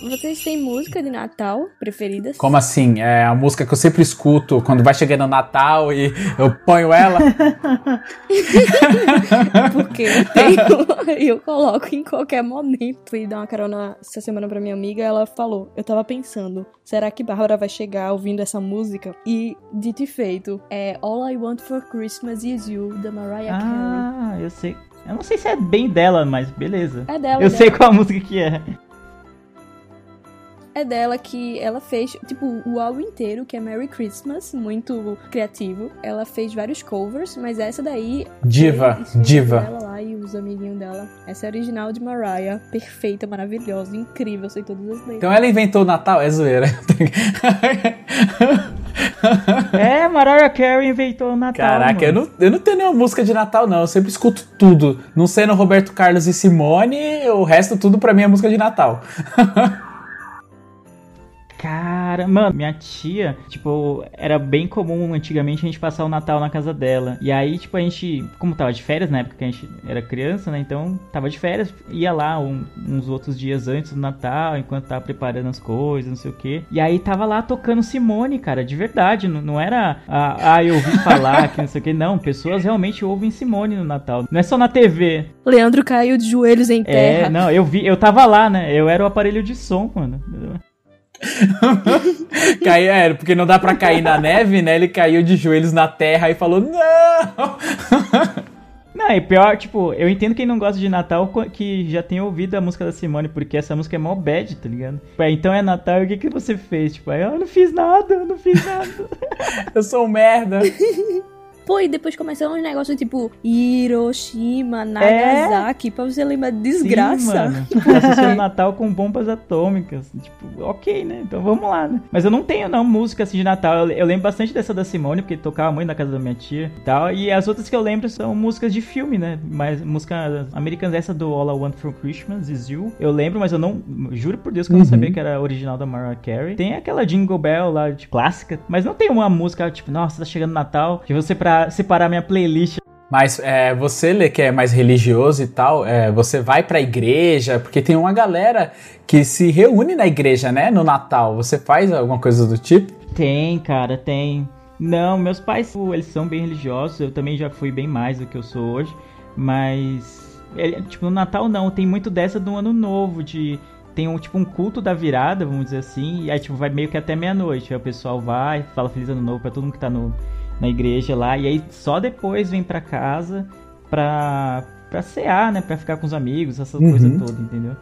Vocês têm música de Natal preferida? Como assim? É a música que eu sempre escuto quando vai chegando o Natal e eu ponho ela. Porque eu tenho, eu coloco em qualquer momento. Fui dar uma carona essa semana pra minha amiga, ela falou, eu tava pensando, será que Bárbara vai chegar ouvindo essa música? E dito e feito, é All I Want for Christmas Is You, da Mariah Carey. Ah, eu sei. Eu não sei se é bem dela, mas beleza. É dela, eu é sei dela. qual a música que é. É dela que ela fez, tipo, o álbum inteiro, que é Merry Christmas, muito criativo. Ela fez vários covers, mas essa daí. Diva, isso diva. Ela lá e os amiguinhos dela. Essa é a original de Mariah. Perfeita, maravilhosa, incrível, sei todas as letras. Então ela inventou o Natal? É zoeira. É, Mariah Carey inventou o Natal. Caraca, eu não, eu não tenho nenhuma música de Natal, não. Eu sempre escuto tudo. Não sendo Roberto Carlos e Simone, o resto tudo pra mim é música de Natal. Cara, mano, minha tia, tipo, era bem comum antigamente a gente passar o Natal na casa dela. E aí, tipo, a gente, como tava de férias na época que a gente era criança, né? Então, tava de férias, ia lá um- uns outros dias antes do Natal, enquanto tava preparando as coisas, não sei o quê. E aí tava lá tocando Simone, cara, de verdade. Não, não era, ah, ah, eu ouvi falar que não sei o quê. Não, pessoas realmente ouvem Simone no Natal. Não é só na TV. Leandro caiu de joelhos em terra. É, não, eu vi, eu tava lá, né? Eu era o aparelho de som, mano. Caiu, é, porque não dá pra cair na neve, né? Ele caiu de joelhos na terra e falou: Não! Não, e pior, tipo, eu entendo quem não gosta de Natal que já tem ouvido a música da Simone, porque essa música é mó bad, tá ligado? É, então é Natal, e o que que você fez? Tipo, ah, eu não fiz nada, eu não fiz nada. Eu sou um merda. Pô, e depois começou uns negócios tipo Hiroshima, É? Nagasaki, pra você lembrar de desgraça. Sim, mano. Tipo, associando Natal com bombas atômicas. Tipo, ok, né? Então vamos lá, né? Mas eu não tenho, não, música assim de Natal. Eu, eu lembro bastante dessa da Simone, porque tocava muito na casa da minha tia e tal. E as outras que eu lembro são músicas de filme, né? Mas músicas americanas. Essa do All I Want for Christmas is You. Eu lembro, mas eu não. Juro por Deus que eu não sabia que era original da Mariah Carey. Tem aquela Jingle Bell lá, de clássica. Mas não tem uma música, tipo, nossa, tá chegando Natal. Que você pra separar minha playlist Mas é, você, Lê, que é mais religioso e tal, é, você vai pra igreja, porque tem uma galera que se reúne na igreja, né? No Natal. Você faz alguma coisa do tipo? Tem, cara, tem. Não, meus pais, eles são bem religiosos. Eu também já fui bem mais do que eu sou hoje. Mas, ele- tipo, no Natal não. Tem muito dessa do Ano Novo, de... Tem um, tipo, um culto da virada, vamos dizer assim. E aí, tipo, vai meio que até meia-noite. Aí o pessoal vai, fala Feliz Ano Novo pra todo mundo que tá no, na igreja lá. E aí, só depois vem pra casa pra, pra cear, né? Pra ficar com os amigos, essa Uhum. coisa toda, entendeu?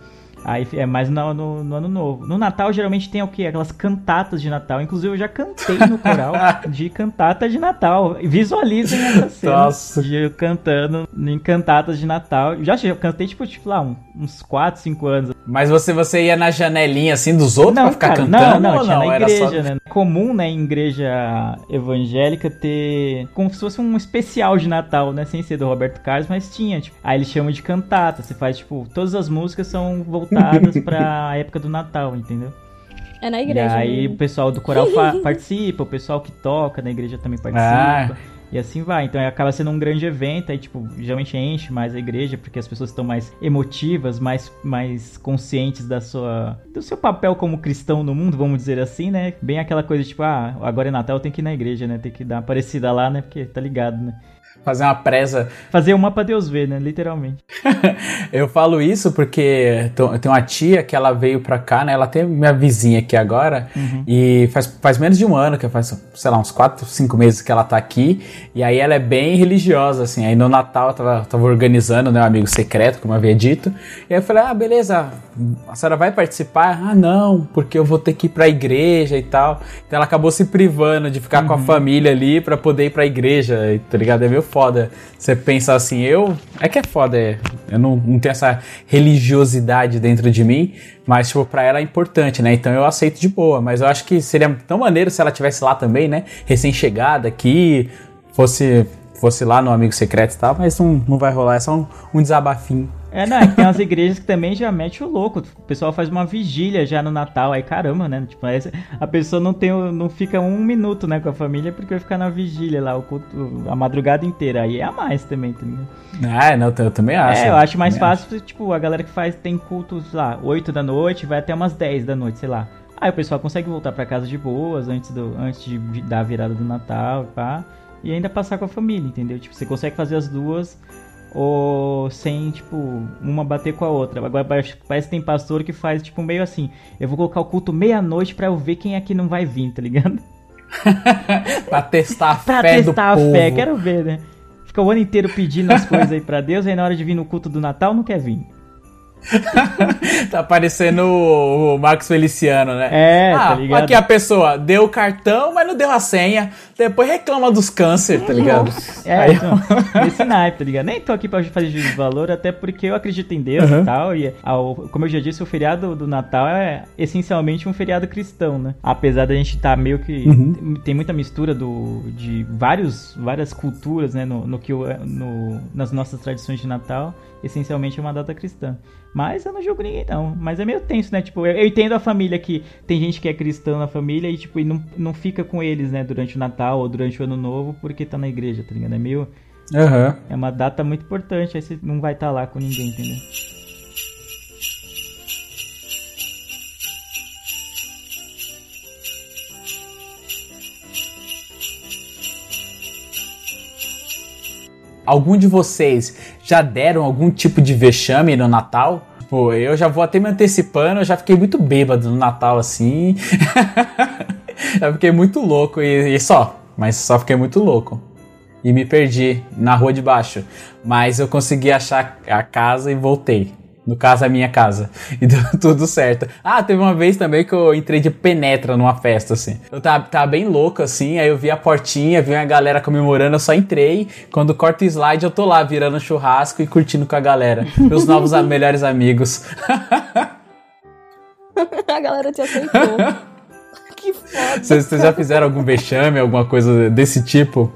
Aí é mais no, no, no ano novo. No Natal, geralmente tem o quê? Aquelas cantatas de Natal. Inclusive, eu já cantei no coral de cantata de Natal. Visualizem essa cena Nossa. de eu cantando em cantatas de Natal. Já eu cantei, tipo, tipo lá, uns 4, 5 anos. Mas você, você ia na janelinha assim dos outros pra ficar cara, cantando? Não, não, tinha na Era igreja, só- né? É comum, né, em igreja evangélica ter como se fosse um especial de Natal, né? Sem ser do Roberto Carlos, mas tinha, tipo, aí eles chamam de cantata. Você faz, tipo, todas as músicas são voltadas pra época do Natal, entendeu? É na igreja. E aí mesmo. o pessoal do coral participa, o pessoal que toca na igreja também participa. E assim vai. Então acaba sendo um grande evento. Aí, tipo, geralmente enche mais a igreja, porque as pessoas estão mais emotivas, mais, mais conscientes da sua, do seu papel como cristão no mundo, vamos dizer assim, né? Bem aquela coisa, tipo, ah, agora é Natal, tem que ir na igreja, né? Tem que dar uma parecida lá, né? Porque tá ligado, né? Fazer uma presa. Fazer uma pra Deus ver, né? Literalmente. Eu falo isso porque eu tenho uma tia que ela veio pra cá, né? Ela tem minha vizinha aqui agora. E faz, faz menos de um ano, que faz, sei lá, uns 4, 5 meses que ela tá aqui. E aí ela é bem religiosa, assim. Aí no Natal eu tava, tava organizando, né? Um amigo secreto, como eu havia dito. E aí eu falei, ah, beleza, a senhora vai participar? Ah, não, porque eu vou ter que ir pra igreja e tal. Então ela acabou se privando de ficar com a família ali pra poder ir pra igreja, tá ligado? É meio foda. Você pensa assim, eu. É que é foda, é. Eu não, não tenho essa religiosidade dentro de mim, mas, tipo, pra ela é importante, né? Então eu aceito de boa. Mas eu acho que seria tão maneiro se ela tivesse lá também, né? Recém-chegada aqui, fosse, fosse lá no Amigo Secreto e tal, mas não, não vai rolar, é só um, um desabafinho. É, não, é que tem umas igrejas que também já mete o louco. O pessoal faz uma vigília já no Natal, aí caramba, né? Tipo, a pessoa não tem, não fica um minuto, né, com a família porque vai ficar na vigília lá, o culto, a madrugada inteira. Aí é a mais também, tá ligado? Ah, não, eu também acho. é, eu acho mais Também fácil, tipo, a galera que faz, tem culto, sei lá, 8 da noite, vai até umas 10 da noite, sei lá. Aí o pessoal consegue voltar pra casa de boas antes, do, antes de vi- dar a virada do Natal e pá. E ainda passar com a família, entendeu? Tipo, você consegue fazer as duas ou sem, tipo, uma bater com a outra. Agora parece que tem pastor que faz, tipo, meio assim, eu vou colocar o culto meia-noite pra eu ver quem é que não vai vir, tá ligado? Pra testar a pra fé testar do a povo. fé, quero ver, né? Fica o ano inteiro pedindo as coisas aí pra Deus, aí na hora de vir no culto do Natal não quer vir. tá parecendo o o Marcos Feliciano, né? É, ah, tá ligado? Aqui a pessoa deu o cartão, mas não deu a senha. Depois reclama dos câncer, tá ligado? É, Aí- então, esse naipe, tá ligado? Nem tô aqui pra fazer juízo de valor, até porque eu acredito em Deus Uhum. e tal. E, ao- como eu já disse, o feriado do Natal é essencialmente um feriado cristão, né? Apesar da gente estar meio que. Uhum. Tem muita mistura do, de vários, várias culturas, né? No, no que no, nas nossas tradições de Natal, essencialmente é uma data cristã. Mas eu não julgo ninguém, não. Mas é meio tenso, né? Tipo, eu, eu entendo a família que tem gente que é cristã na família e, tipo, e não, não fica com eles, né? Durante o Natal ou durante o Ano Novo porque tá na igreja, tá ligado? É meio. Aham. É uma data muito importante, aí você não vai estar lá com ninguém, entendeu? Algum de vocês já deram algum tipo de vexame no Natal? Pô, eu já vou até me antecipando, eu já fiquei muito bêbado no Natal assim. já fiquei muito louco e, e só. Mas só fiquei muito louco. E me perdi na rua de baixo. Mas eu consegui achar a casa e voltei. No caso, a minha casa. E deu tudo certo. Ah, teve uma vez também que eu entrei de penetra numa festa, assim. Eu tava, tava bem louco, assim, aí eu vi a portinha, vi uma galera comemorando, eu só entrei. Quando corta o slide, eu tô lá virando churrasco e curtindo com a galera. Meus novos a- melhores amigos. A galera te aceitou. que foda. Vocês vocês já fizeram algum vexame, alguma coisa desse tipo?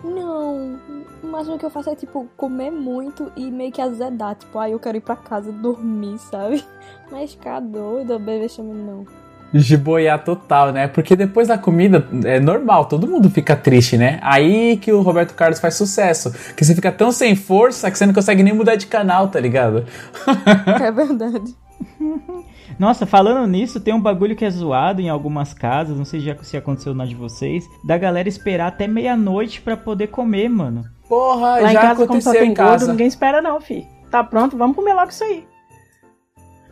Máximo que eu faço é, tipo, comer muito e meio que azedar. Tipo, aí eu quero ir pra casa dormir, sabe? Mas ficar doido, bebê chama não. Giboiar total, né? Porque depois da comida é normal, todo mundo fica triste, né? Aí que o Roberto Carlos faz sucesso. Que você fica tão sem força que você não consegue nem mudar de canal, tá ligado? É verdade. Nossa, falando nisso, tem um bagulho que é zoado em algumas casas, não sei já se aconteceu na de vocês, da galera esperar até meia-noite pra poder comer, mano. Porra, Lá em já casa, como só tem em gordo, casa. ninguém espera não, fi. Tá pronto, vamos comer logo isso aí.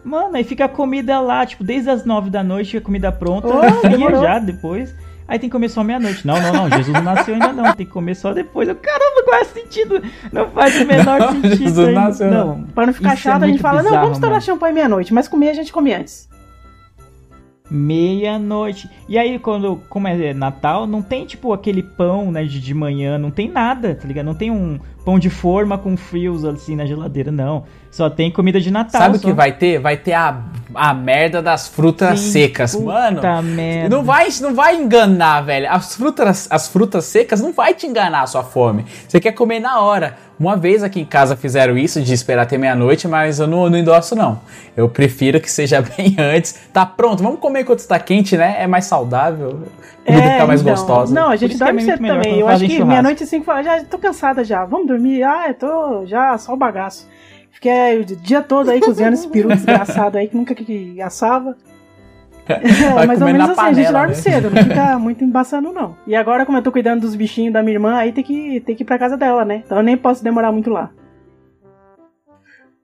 Mano, aí fica a comida lá, tipo, desde as nove da noite a comida pronta, Oh, já depois. Aí tem que comer só meia-noite. Não, não, não, Jesus não nasceu ainda não, tem que comer só depois. Eu, caramba, qual é o sentido? Não faz o menor Não, sentido. Jesus nasceu não. não. Pra não ficar Isso é chato, a gente fala, não, vamos mano. champanhe meia-noite, mas comer a gente come antes. Meia-noite. E aí, quando, como é Natal, não tem, tipo, aquele pão, né, de, de manhã, não tem nada, tá ligado? Não tem um pão de forma com frios assim na geladeira, não. Só tem comida de Natal. Sabe o que vai ter? Vai ter a, a merda das frutas Sim, secas. puta Mano, merda. não vai, não vai enganar, velho. As frutas, as frutas secas não vai te enganar a sua fome. Você quer comer na hora. Uma vez aqui em casa fizeram isso de esperar até meia-noite, mas eu não, não endosso, não. Eu prefiro que seja bem antes. Tá pronto, vamos comer enquanto está quente, né? É mais saudável. A comida fica mais então. gostosa. Não, a gente é dorme cedo também. Eu acho que meia-noite e cinco, já tô cansada já. Vamos dormir? Ah, eu tô já só o bagaço. Fiquei o dia todo aí cozinhando esse peru desgraçado aí que nunca que assava. É, Vai mais ou menos assim, a gente panela, dorme né? cedo, não fica muito embaçando não. E agora, como eu tô cuidando dos bichinhos da minha irmã, aí tem que, tem que ir pra casa dela, né? Então eu nem posso demorar muito lá.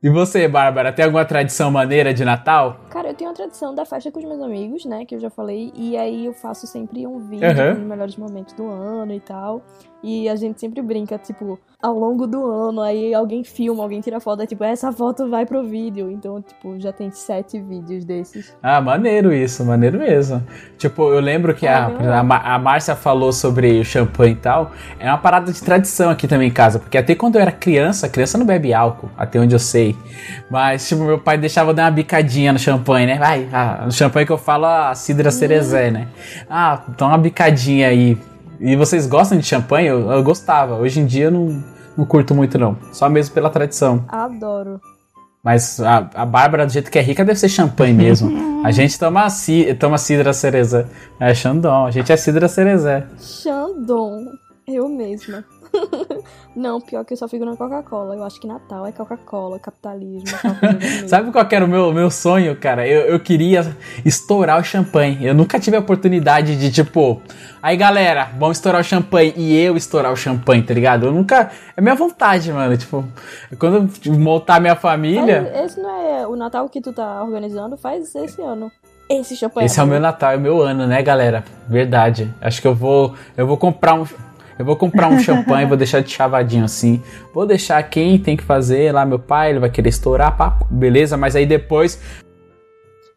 E você, Bárbara, tem alguma tradição maneira de Natal? Cara, eu tenho a tradição da festa com os meus amigos, né? Que eu já falei. E aí eu faço sempre um vídeo Aham. com os melhores momentos do ano e tal. E a gente sempre brinca, tipo, ao longo do ano, aí alguém filma, alguém tira foto, é tipo, essa foto vai pro vídeo. Então, tipo, já tem sete vídeos desses. Ah, maneiro isso, maneiro mesmo. Tipo, eu lembro que a, legal. a, Mar- a Márcia falou sobre o champanhe e tal. É uma parada de tradição aqui também em casa, porque até quando eu era criança, criança não bebe álcool, até onde eu sei. Mas, tipo, meu pai deixava dar uma bicadinha no champanhe, né? Vai, ah, no champanhe que eu falo a cidra cerezé, né? Ah, então uma bicadinha aí. E vocês gostam de champanhe? Eu, eu gostava. Hoje em dia eu não, não curto muito, não. Só mesmo pela tradição. Adoro. Mas a, a Bárbara, do jeito que é rica, deve ser champanhe mesmo. A gente toma, ci, toma cidra cerezé. É Xandão, a gente é cidra cerezé. Xandon. Eu mesma. Não, pior que eu só fico na Coca-Cola. Eu acho que Natal é Coca-Cola, capitalismo. vermelha. Sabe qual que era o meu, meu sonho, cara? Eu, eu queria estourar o champanhe. Eu nunca tive a oportunidade de, tipo... Aí, galera, vamos estourar o champanhe. E eu estourar o champanhe, tá ligado? Eu nunca... É minha vontade, mano. Tipo, quando eu montar minha família... Mas esse não é o Natal que tu tá organizando? Faz esse ano. Esse champanhe. Esse é o meu Natal, é o meu ano, né, galera? Verdade. Acho que eu vou, eu vou comprar um, Eu vou comprar um champanhe, vou deixar de chavadinho assim. Vou deixar quem tem que fazer lá, meu pai, ele vai querer estourar, pá, beleza, mas aí depois.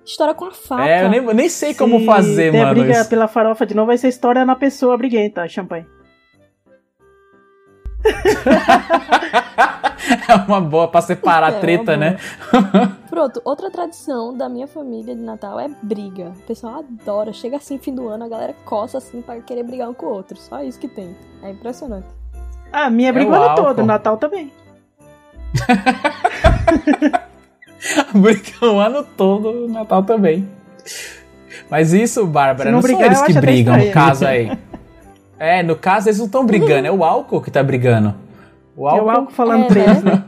Estoura com a faca. É, eu nem, nem sei como Se fazer, der mano. briga isso. pela farofa de novo, vai ser história na pessoa briguenta, champanhe. É uma boa pra separar É, a treta, uma né? Pronto, outra tradição da minha família de Natal é briga. O pessoal adora. Chega assim, fim do ano, a galera coça assim pra querer brigar um com o outro. Só isso que tem. É impressionante. Ah, minha briga É o o ano álcool. todo, Natal também. Briga o ano todo, Natal também. Mas isso, Bárbara, não, não são brigar, eles eu que brigam, no caso aí. É, no caso eles não estão brigando, é o álcool que tá brigando. O É álcool. o álcool falando É, pra eles, né?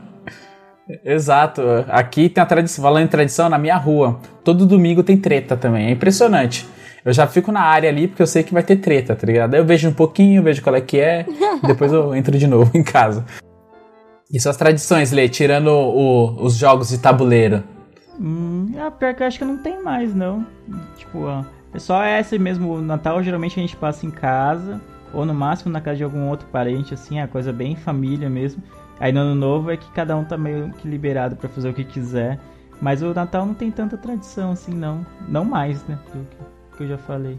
Exato. Aqui tem a tradição, falando em tradição, na minha rua. Todo domingo tem treta também. É impressionante. Eu já fico na área ali porque eu sei que vai ter treta, tá ligado? Aí eu vejo um pouquinho, vejo qual é que é, depois eu entro de novo em casa. E suas tradições, Lê, tirando o- os jogos de tabuleiro. Hum, ah, pior que eu acho que não tem mais, não. Tipo, ó, é só essa mesmo. O Natal geralmente a gente passa em casa, ou no máximo na casa de algum outro parente, assim, é coisa bem família mesmo. Aí no ano novo é que cada um tá meio que liberado pra fazer o que quiser. Mas o Natal não tem tanta tradição assim, não. Não mais, né? Do que, que eu já falei.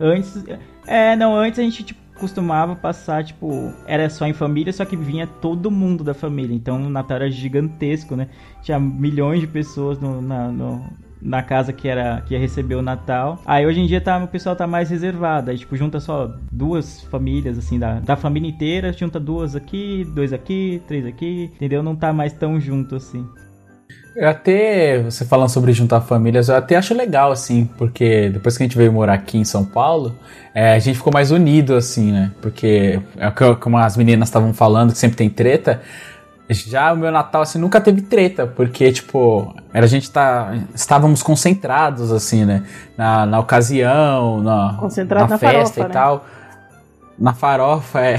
Antes. É, não, antes a gente tipo, costumava passar, tipo, era só em família, só que vinha todo mundo da família. Então o Natal era gigantesco, né? Tinha milhões de pessoas no- na, no- na casa que era que ia receber o Natal. Aí hoje em dia tá, o pessoal tá mais reservado. Aí, tipo, junta só duas famílias, assim, da, da família inteira, junta duas aqui, dois aqui, três aqui, entendeu? Não tá mais tão junto assim. Eu até, você falando sobre juntar famílias, eu até acho legal, assim, porque depois que a gente veio morar aqui em São Paulo, é, a gente ficou mais unido, assim, né? Porque, é como as meninas estavam falando, que sempre tem treta, já o meu Natal, assim, nunca teve treta, porque, tipo, era a gente tá, estávamos concentrados, assim, né? Na, na ocasião, na, Concentrado na na festa farofa, e né? tal. Na farofa, é.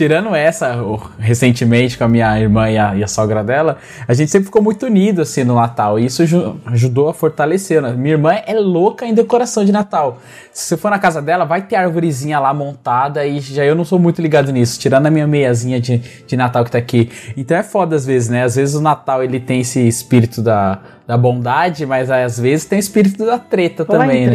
Tirando essa, recentemente com a minha irmã e a, e a sogra dela, a gente sempre ficou muito unido assim no Natal. E isso ju- ajudou a fortalecer. Né? Minha irmã é louca em decoração de Natal. Se você for na casa dela, vai ter árvorezinha lá montada e já eu não sou muito ligado nisso, tirando a minha meiazinha de, de Natal que tá aqui. Então é foda às vezes, né? Às vezes o Natal ele tem esse espírito da, da bondade, mas às vezes tem o espírito da treta Falar também, em né?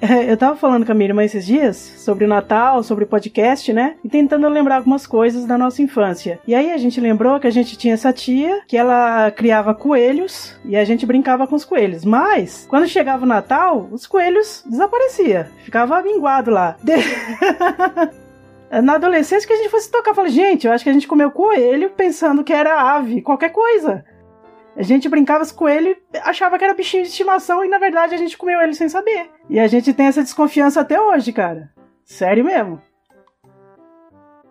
Eu tava falando com a minha irmã esses dias sobre o Natal, sobre o podcast, né? E tentando lembrar algumas coisas da nossa infância. E aí a gente lembrou que a gente tinha essa tia que ela criava coelhos e a gente brincava com os coelhos. Mas quando chegava o Natal, os coelhos desapareciam. Ficava minguado lá. De- Na adolescência que a gente fosse tocar, eu falei, gente, eu acho que a gente comeu coelho pensando que era ave, qualquer coisa. A gente brincava com coelho e achava que era bichinho de estimação e na verdade a gente comeu ele sem saber. E a gente tem essa desconfiança até hoje, cara. Sério mesmo.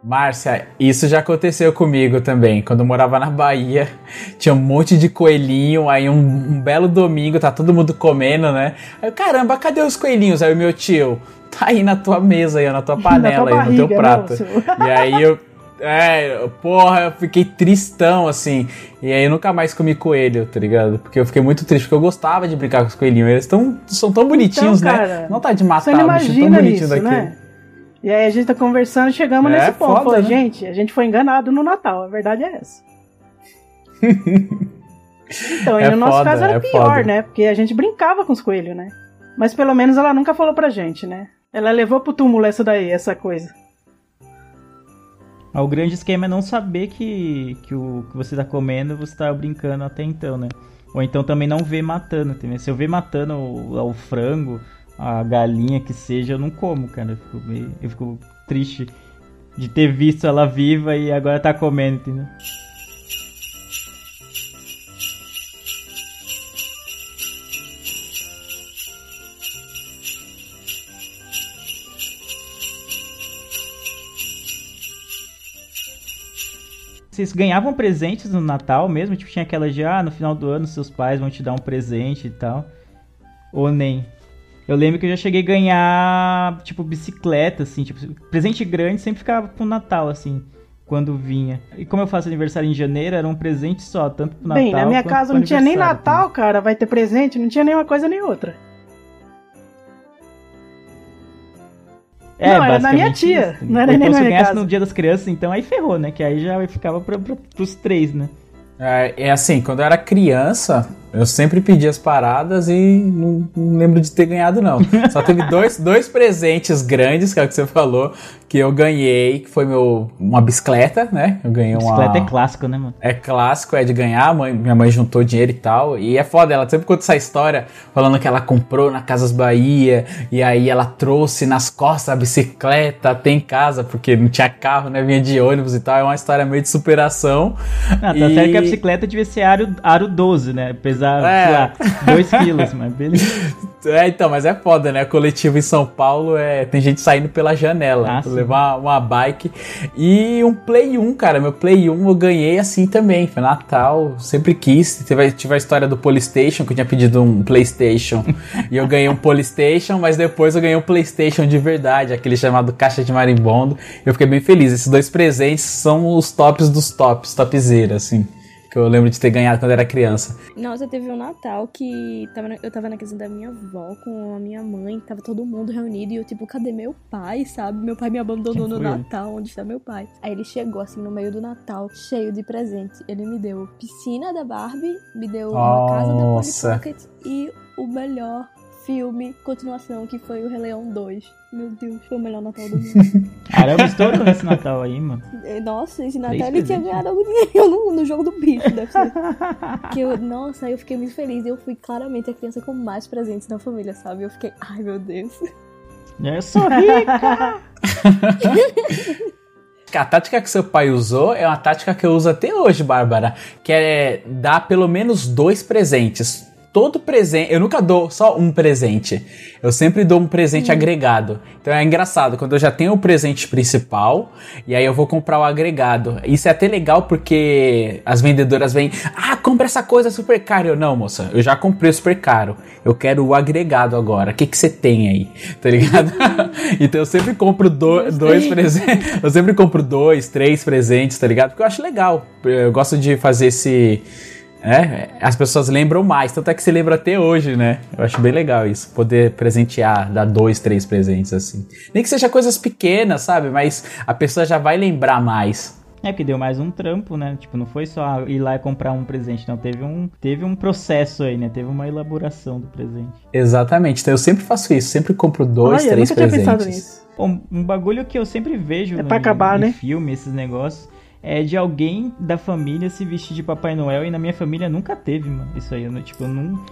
Márcia, isso já aconteceu comigo também. Quando eu morava na Bahia, tinha um monte de coelhinho. Aí um, um belo domingo, tá todo mundo comendo, né? Aí eu, caramba, cadê os coelhinhos? Aí o meu tio, tá aí na tua mesa, aí, na tua panela, tua aí, no teu barriga, prato. não, seu- E aí eu. É, porra, eu fiquei tristão, assim. E aí eu nunca mais comi coelho, tá ligado? Porque eu fiquei muito triste, porque eu gostava de brincar com os coelhinhos. Eles tão, são tão bonitinhos, Então, né? cara, Não tá de matar não bichinho tão bonitinho isso, daquele. né? E aí a gente tá conversando, chegamos É, nesse ponto. foda, né? gente, a gente foi enganado no Natal, a verdade é essa. então, e É no nosso foda, caso era é pior, foda. né? Porque a gente brincava com os coelhos, né? Mas pelo menos ela nunca falou pra gente, né? Ela levou pro túmulo essa daí, essa coisa. O grande esquema é não saber que, que o que você tá comendo, você tá brincando até então, né? Ou então também não ver matando, entendeu? Se eu ver matando o, o frango, a galinha que seja, eu não como, cara. Eu fico, meio- eu fico triste de ter visto ela viva e agora tá comendo, entendeu? Vocês ganhavam presentes no Natal mesmo? Tipo, tinha aquela de, ah, no final do ano seus pais vão te dar um presente e tal. Ou nem? Eu lembro que eu já cheguei a ganhar, tipo, bicicleta, assim, tipo, presente grande sempre ficava pro Natal, assim, quando vinha. E como eu faço aniversário em janeiro, era um presente só, tanto pro Natal Bem, na minha casa não tinha nem Natal, cara, vai ter presente, não tinha nem uma coisa nem outra. Não, era na minha tia, isso. não era Ou nem então, na se minha ganhasse casa. no dia das crianças, então aí ferrou, né? Que aí já ficava pra, pra, pros três, né? É, é assim, quando eu era criança, eu sempre pedi as paradas e não, não lembro de ter ganhado, não. Só teve dois, dois presentes grandes, que é o que você falou, que eu ganhei, que foi meu, uma bicicleta, né? Eu ganhei uma... Bicicleta é clássico, né, mano? É clássico, é de ganhar, mãe- minha mãe juntou dinheiro e tal. E é foda, ela sempre conta essa história falando que ela comprou na Casas Bahia e aí ela trouxe nas costas a bicicleta até em casa, porque não tinha carro, né? Vinha de ônibus e tal. É uma história meio de superação. Ah, tá E- certo que a bicicleta devia ser aro, aro 12, né? Pesar, É. lá, 2 quilos, mas beleza. É, então, mas é foda, né? Coletivo em São Paulo é tem gente saindo pela janela. Ah, levar uma bike. E um Play 1, cara. Meu Play 1 eu ganhei assim também. Foi Natal, sempre quis. Tive, tive a história do Polystation, que eu tinha pedido um PlayStation. e eu ganhei um Polystation, mas depois eu ganhei um PlayStation de verdade, aquele chamado Caixa de Marimbondo. Eu fiquei bem feliz. Esses dois presentes são os tops dos tops, topzera, assim. Que eu lembro de ter ganhado quando era criança. Nossa, teve um Natal que tava na- eu tava na casa da minha avó com a minha mãe, tava todo mundo reunido e eu, tipo, cadê meu pai, sabe? Meu pai me abandonou no? Natal, onde está meu pai? Aí ele chegou, assim, no meio do Natal, cheio de presente. Ele me deu piscina da Barbie, me deu uma casa da Polly Nossa. Pocket e o melhor filme, continuação, que foi o Rei Leão 2. Meu Deus, foi o melhor Natal do mundo. Caramba, estourou nesse Natal aí, mano. Eh, Nossa, esse Natal Três ele tinha ganhado algum dinheiro no, no jogo do bicho, deve ser. que eu, nossa, aí eu fiquei muito feliz. Eu fui claramente a criança com mais presentes da família, sabe? Eu fiquei, ai meu Deus. Eu sou rica! A tática que seu pai usou é uma tática que eu uso até hoje, Bárbara, que é dar pelo menos dois presentes. Todo presente, eu nunca dou só um presente. Eu sempre dou um presente agregado. Então é engraçado, quando eu já tenho o presente principal, e aí eu vou comprar o agregado. Isso é até legal porque as vendedoras vêm, ah, compra essa coisa super cara. Eu, não, moça, eu já comprei super caro. Eu quero o agregado agora. O que, que você tem aí? Tá ligado? então eu sempre compro do- dois presentes. Eu sempre compro dois, três presentes, tá ligado? Porque eu acho legal. Eu gosto de fazer esse. É, as pessoas lembram mais, tanto é que se lembra até hoje, né? Eu acho bem legal isso, poder presentear, dar dois, três presentes assim. Nem que seja coisas pequenas, sabe? Mas a pessoa já vai lembrar mais. É que deu mais um trampo, né? Tipo, não foi só ir lá e comprar um presente, não. Teve um, teve um processo aí, né? Teve uma elaboração do presente. Exatamente. Então eu sempre faço isso, sempre compro dois, Olha, três nunca tinha pensado presentes. nisso. Um, um bagulho que eu sempre vejo É no, pra acabar, em né? filme, esses negócios, é de alguém da família se vestir de Papai Noel e na minha família nunca teve, mano. Isso aí, eu tipo, eu não.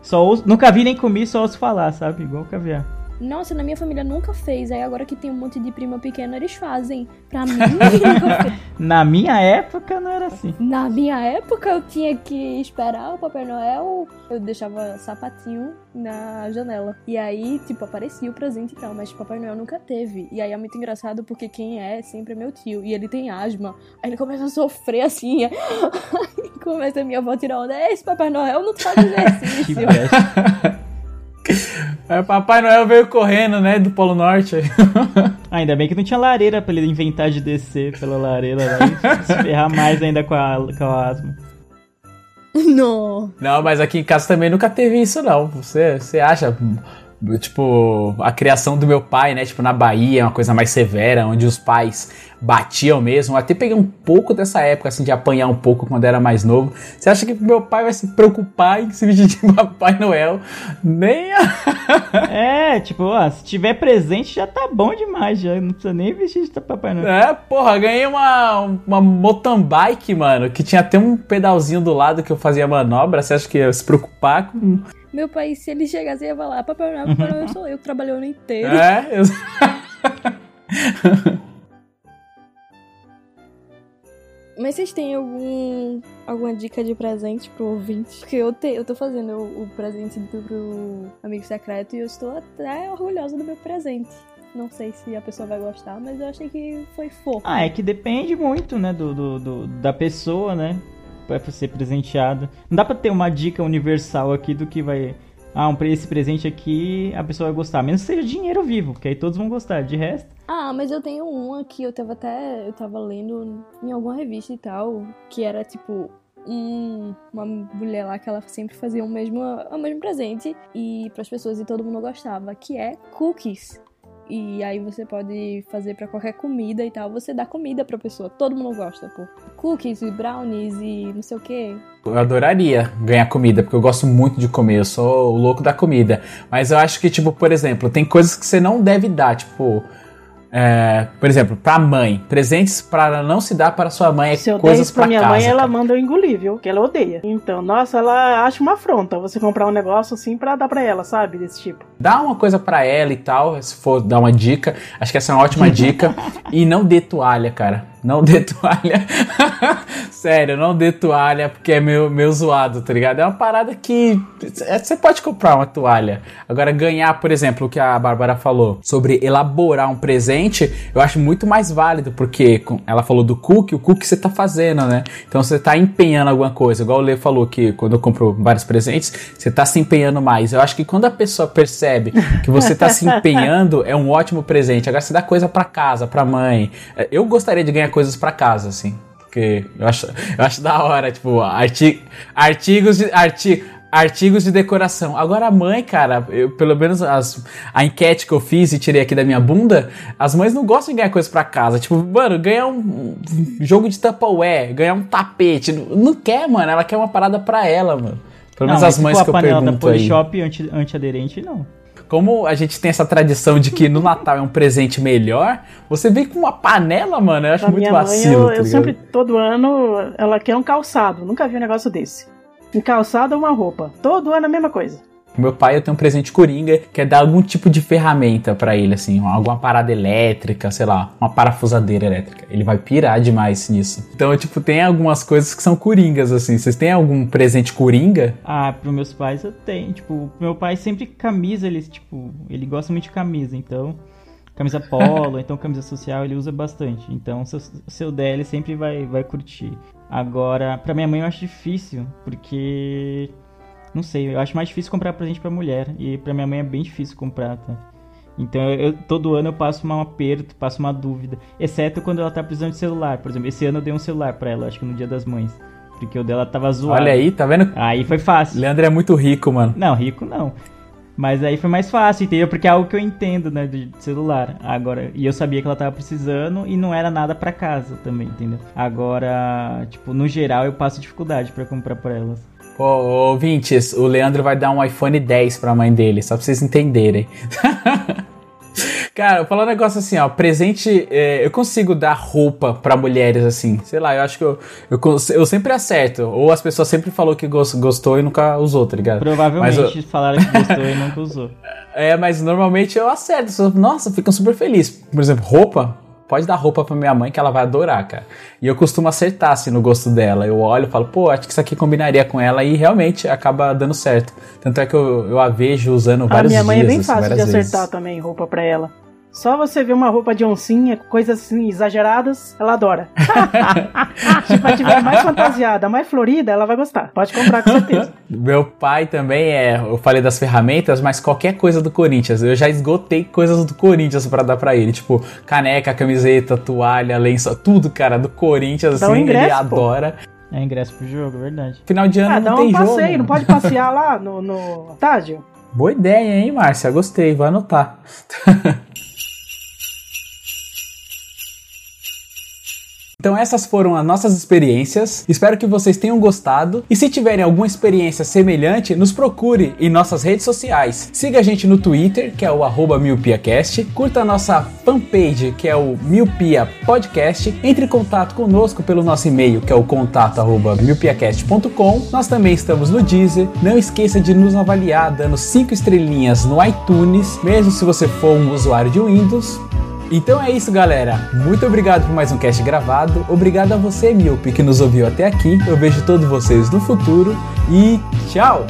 Só ouço- nunca vi nem comi, só ouço falar, sabe? Igual caviar. Nossa, na minha família nunca fez. Aí agora que tem um monte de prima pequena, eles fazem. Pra mim. Na minha época não era assim. Na minha época, eu tinha que esperar o Papai Noel. Eu deixava sapatinho na janela. E aí, tipo, aparecia o presente e tal. Mas Papai Noel nunca teve. E aí é muito engraçado porque quem é sempre é meu tio. E ele tem asma. Aí ele começa a sofrer assim. Aí começa a minha avó tirar onda. "É, Esse Papai Noel não faz Que exercício. É, Papai Noel veio correndo, né, do Polo Norte. Ah, Ainda bem que não tinha lareira pra ele inventar de descer pela lareira lá e se ferrar mais ainda com a, com a asma. não. Não, mas aqui em casa também nunca teve isso, não. Você, você acha, tipo, a criação do meu pai, né? Tipo, na Bahia, é uma coisa mais severa, onde os pais batiam mesmo. Até peguei um pouco dessa época, assim, de apanhar um pouco quando era mais novo. Você acha que meu pai vai se preocupar em se vestir de Papai Noel? Nem a... É, tipo, ó, se tiver presente já tá bom demais, já não precisa nem vestir de Papai Noel. É, porra, ganhei uma, uma mountain bike, mano, que tinha até um pedalzinho do lado que eu fazia manobra. Você acha que ia se preocupar com... Meu pai, se ele chegasse, ia falar: Papai Noel, Papai Noel sou eu que trabalhei o ano inteiro. É, eu... Mas vocês têm algum, alguma dica de presente pro ouvinte? Porque eu, te, eu tô fazendo o, o presente do, pro amigo secreto e eu estou até orgulhosa do meu presente. Não sei se a pessoa vai gostar, mas eu achei que foi fofo. Ah, é que depende muito, né, do, do, do- da pessoa, né, pra ser presenteado. Não dá pra ter uma dica universal aqui do que vai... Ah, um, esse presente aqui a pessoa vai gostar. Menos que seja dinheiro vivo, porque aí todos vão gostar. De resto... Ah, mas eu tenho uma que eu tava até. Eu tava lendo em alguma revista e tal, que era tipo. um- uma mulher lá que ela sempre fazia o mesmo, o mesmo presente e para as pessoas e todo mundo gostava, que é cookies. E aí você pode fazer pra qualquer comida e tal. Você dá comida pra pessoa. Todo mundo gosta, pô. Cookies e brownies e não sei o que. Eu adoraria ganhar comida, porque eu gosto muito de comer, eu sou o louco da comida. Mas eu acho que, tipo, por exemplo, tem coisas que você não deve dar, tipo. É, por exemplo, pra mãe. Presentes para não se dar para sua mãe é Se eu coisas pra pra minha casa. mãe, ela cara. manda eu engolir, viu? Que ela odeia. Então, nossa, ela acha uma afronta você comprar um negócio assim pra dar pra ela, sabe? Desse tipo. Dá uma coisa pra ela e tal, se for dar uma dica. Acho que essa é uma ótima dica. e não dê toalha, cara. Não dê toalha. Sério, não dê toalha, porque é meio, meio zoado, tá ligado? É uma parada que. é, Você pode comprar uma toalha. Agora, ganhar, por exemplo, o que a Bárbara falou sobre elaborar um presente, eu acho muito mais válido, porque ela falou do cookie, o cookie você tá fazendo, né? Então você tá empenhando alguma coisa. Igual o Lê falou que quando eu compro vários presentes, você tá se empenhando mais. Eu acho que quando a pessoa percebe que você tá se empenhando, é um ótimo presente. Agora você dá coisa pra casa, pra mãe. Eu gostaria de ganhar coisas pra casa, assim. Porque eu acho, eu acho da hora, tipo, arti artigos de. Arti Artigos de decoração. Agora a mãe, cara, eu, pelo menos as, a enquete que eu fiz e tirei aqui da minha bunda, as mães não gostam de ganhar coisas pra casa. Tipo, mano, ganhar um, jogo de Tupperware, ganhar um tapete. Não, não quer, mano. Ela quer uma parada pra ela, mano. Pelo menos não, as mães que eu a panela da pergunto. Polishop anti- antiaderente, não. Como a gente tem essa tradição de que no Natal é um presente melhor, você vem com uma panela, mano, eu acho Pra muito minha mãe, vacilo. eu, tá eu sempre, todo ano, ela quer um calçado. Nunca vi um negócio desse. Um calçado ou uma roupa. Todo ano a mesma coisa. Meu pai, eu tenho um presente coringa, que é dar algum tipo de ferramenta pra ele, assim, alguma parada elétrica, sei lá, uma parafusadeira elétrica. Ele vai pirar demais nisso. Então, tipo, tem algumas coisas que são coringas, assim. Vocês têm algum presente coringa? Ah, pros meus pais eu tenho. Tipo, meu pai sempre camisa, ele, tipo, ele gosta muito de camisa, então. Camisa polo, então camisa social ele usa bastante. Então, se eu, se eu der, ele sempre vai, vai curtir. Agora, pra minha mãe eu acho difícil, porque. Não sei, eu acho mais difícil comprar presente pra mulher. E pra minha mãe é bem difícil comprar, tá? Então, eu, todo ano eu passo um aperto, passo uma dúvida. Exceto quando ela tá precisando de celular. Por exemplo, esse ano eu dei um celular pra ela, acho que no Dia das Mães. Porque o dela tava zoado. Olha aí, tá vendo? Aí foi fácil. Leandro é muito rico, mano. Não, rico não. Mas aí foi mais fácil, entendeu? Porque é algo que eu entendo, né, de celular. Agora, e eu sabia que ela tava precisando e não era nada pra casa também, entendeu? Agora, tipo, no geral eu passo dificuldade pra comprar pra elas. Ô, ouvintes, o Leandro vai dar um iPhone 10 pra mãe dele, só pra vocês entenderem. Cara, eu falar um negócio assim, ó, presente, é, eu consigo dar roupa pra mulheres, assim, sei lá, eu acho que eu, eu, eu sempre acerto, ou as pessoas sempre falou que gos- gostou e nunca usou, tá ligado? Provavelmente Mas eu- falaram que gostou e nunca usou. É, mas normalmente eu acerto, nossa, ficam super felizes. Por exemplo, roupa, pode dar roupa pra minha mãe que ela vai adorar, cara. E eu costumo acertar, assim, no gosto dela. Eu olho e falo, pô, acho que isso aqui combinaria com ela e realmente acaba dando certo. Tanto é que eu, eu a vejo usando A vários minha mãe dias, é bem assim, fácil de acertar vezes. também roupa pra ela. Só você ver uma roupa de oncinha, coisas assim exageradas, ela adora. Se ela tiver mais fantasiada, mais florida, ela vai gostar. Pode comprar com certeza. Meu pai também é. Eu falei das ferramentas, mas qualquer coisa do Corinthians. Eu já esgotei coisas do Corinthians pra dar pra ele. Tipo, caneca, camiseta, toalha, lenço, tudo, cara, do Corinthians, um assim, ele ingresso, pô. adora. É ingresso pro jogo, verdade. Final de ano Ah, não tem um jogo. passeio, mano. não pode passear lá no, no estádio? Boa ideia, hein, Márcia? Gostei, vou anotar. Então essas foram as nossas experiências. Espero que vocês tenham gostado. E se tiverem alguma experiência semelhante, nos procure em nossas redes sociais. Siga a gente no Twitter, que é o MiopiaCast. Curta a nossa fanpage, que é o Miopia Podcast. Entre em contato conosco pelo nosso e-mail, que é o contato arroba miopiacast.com. Nós também estamos no Deezer. Não esqueça de nos avaliar dando 5 estrelinhas no iTunes, mesmo se você for um usuário de Windows. Então é isso, galera. Muito obrigado por mais um cast gravado. Obrigado a você, Miope, que nos ouviu até aqui. Eu vejo todos vocês no futuro e tchau!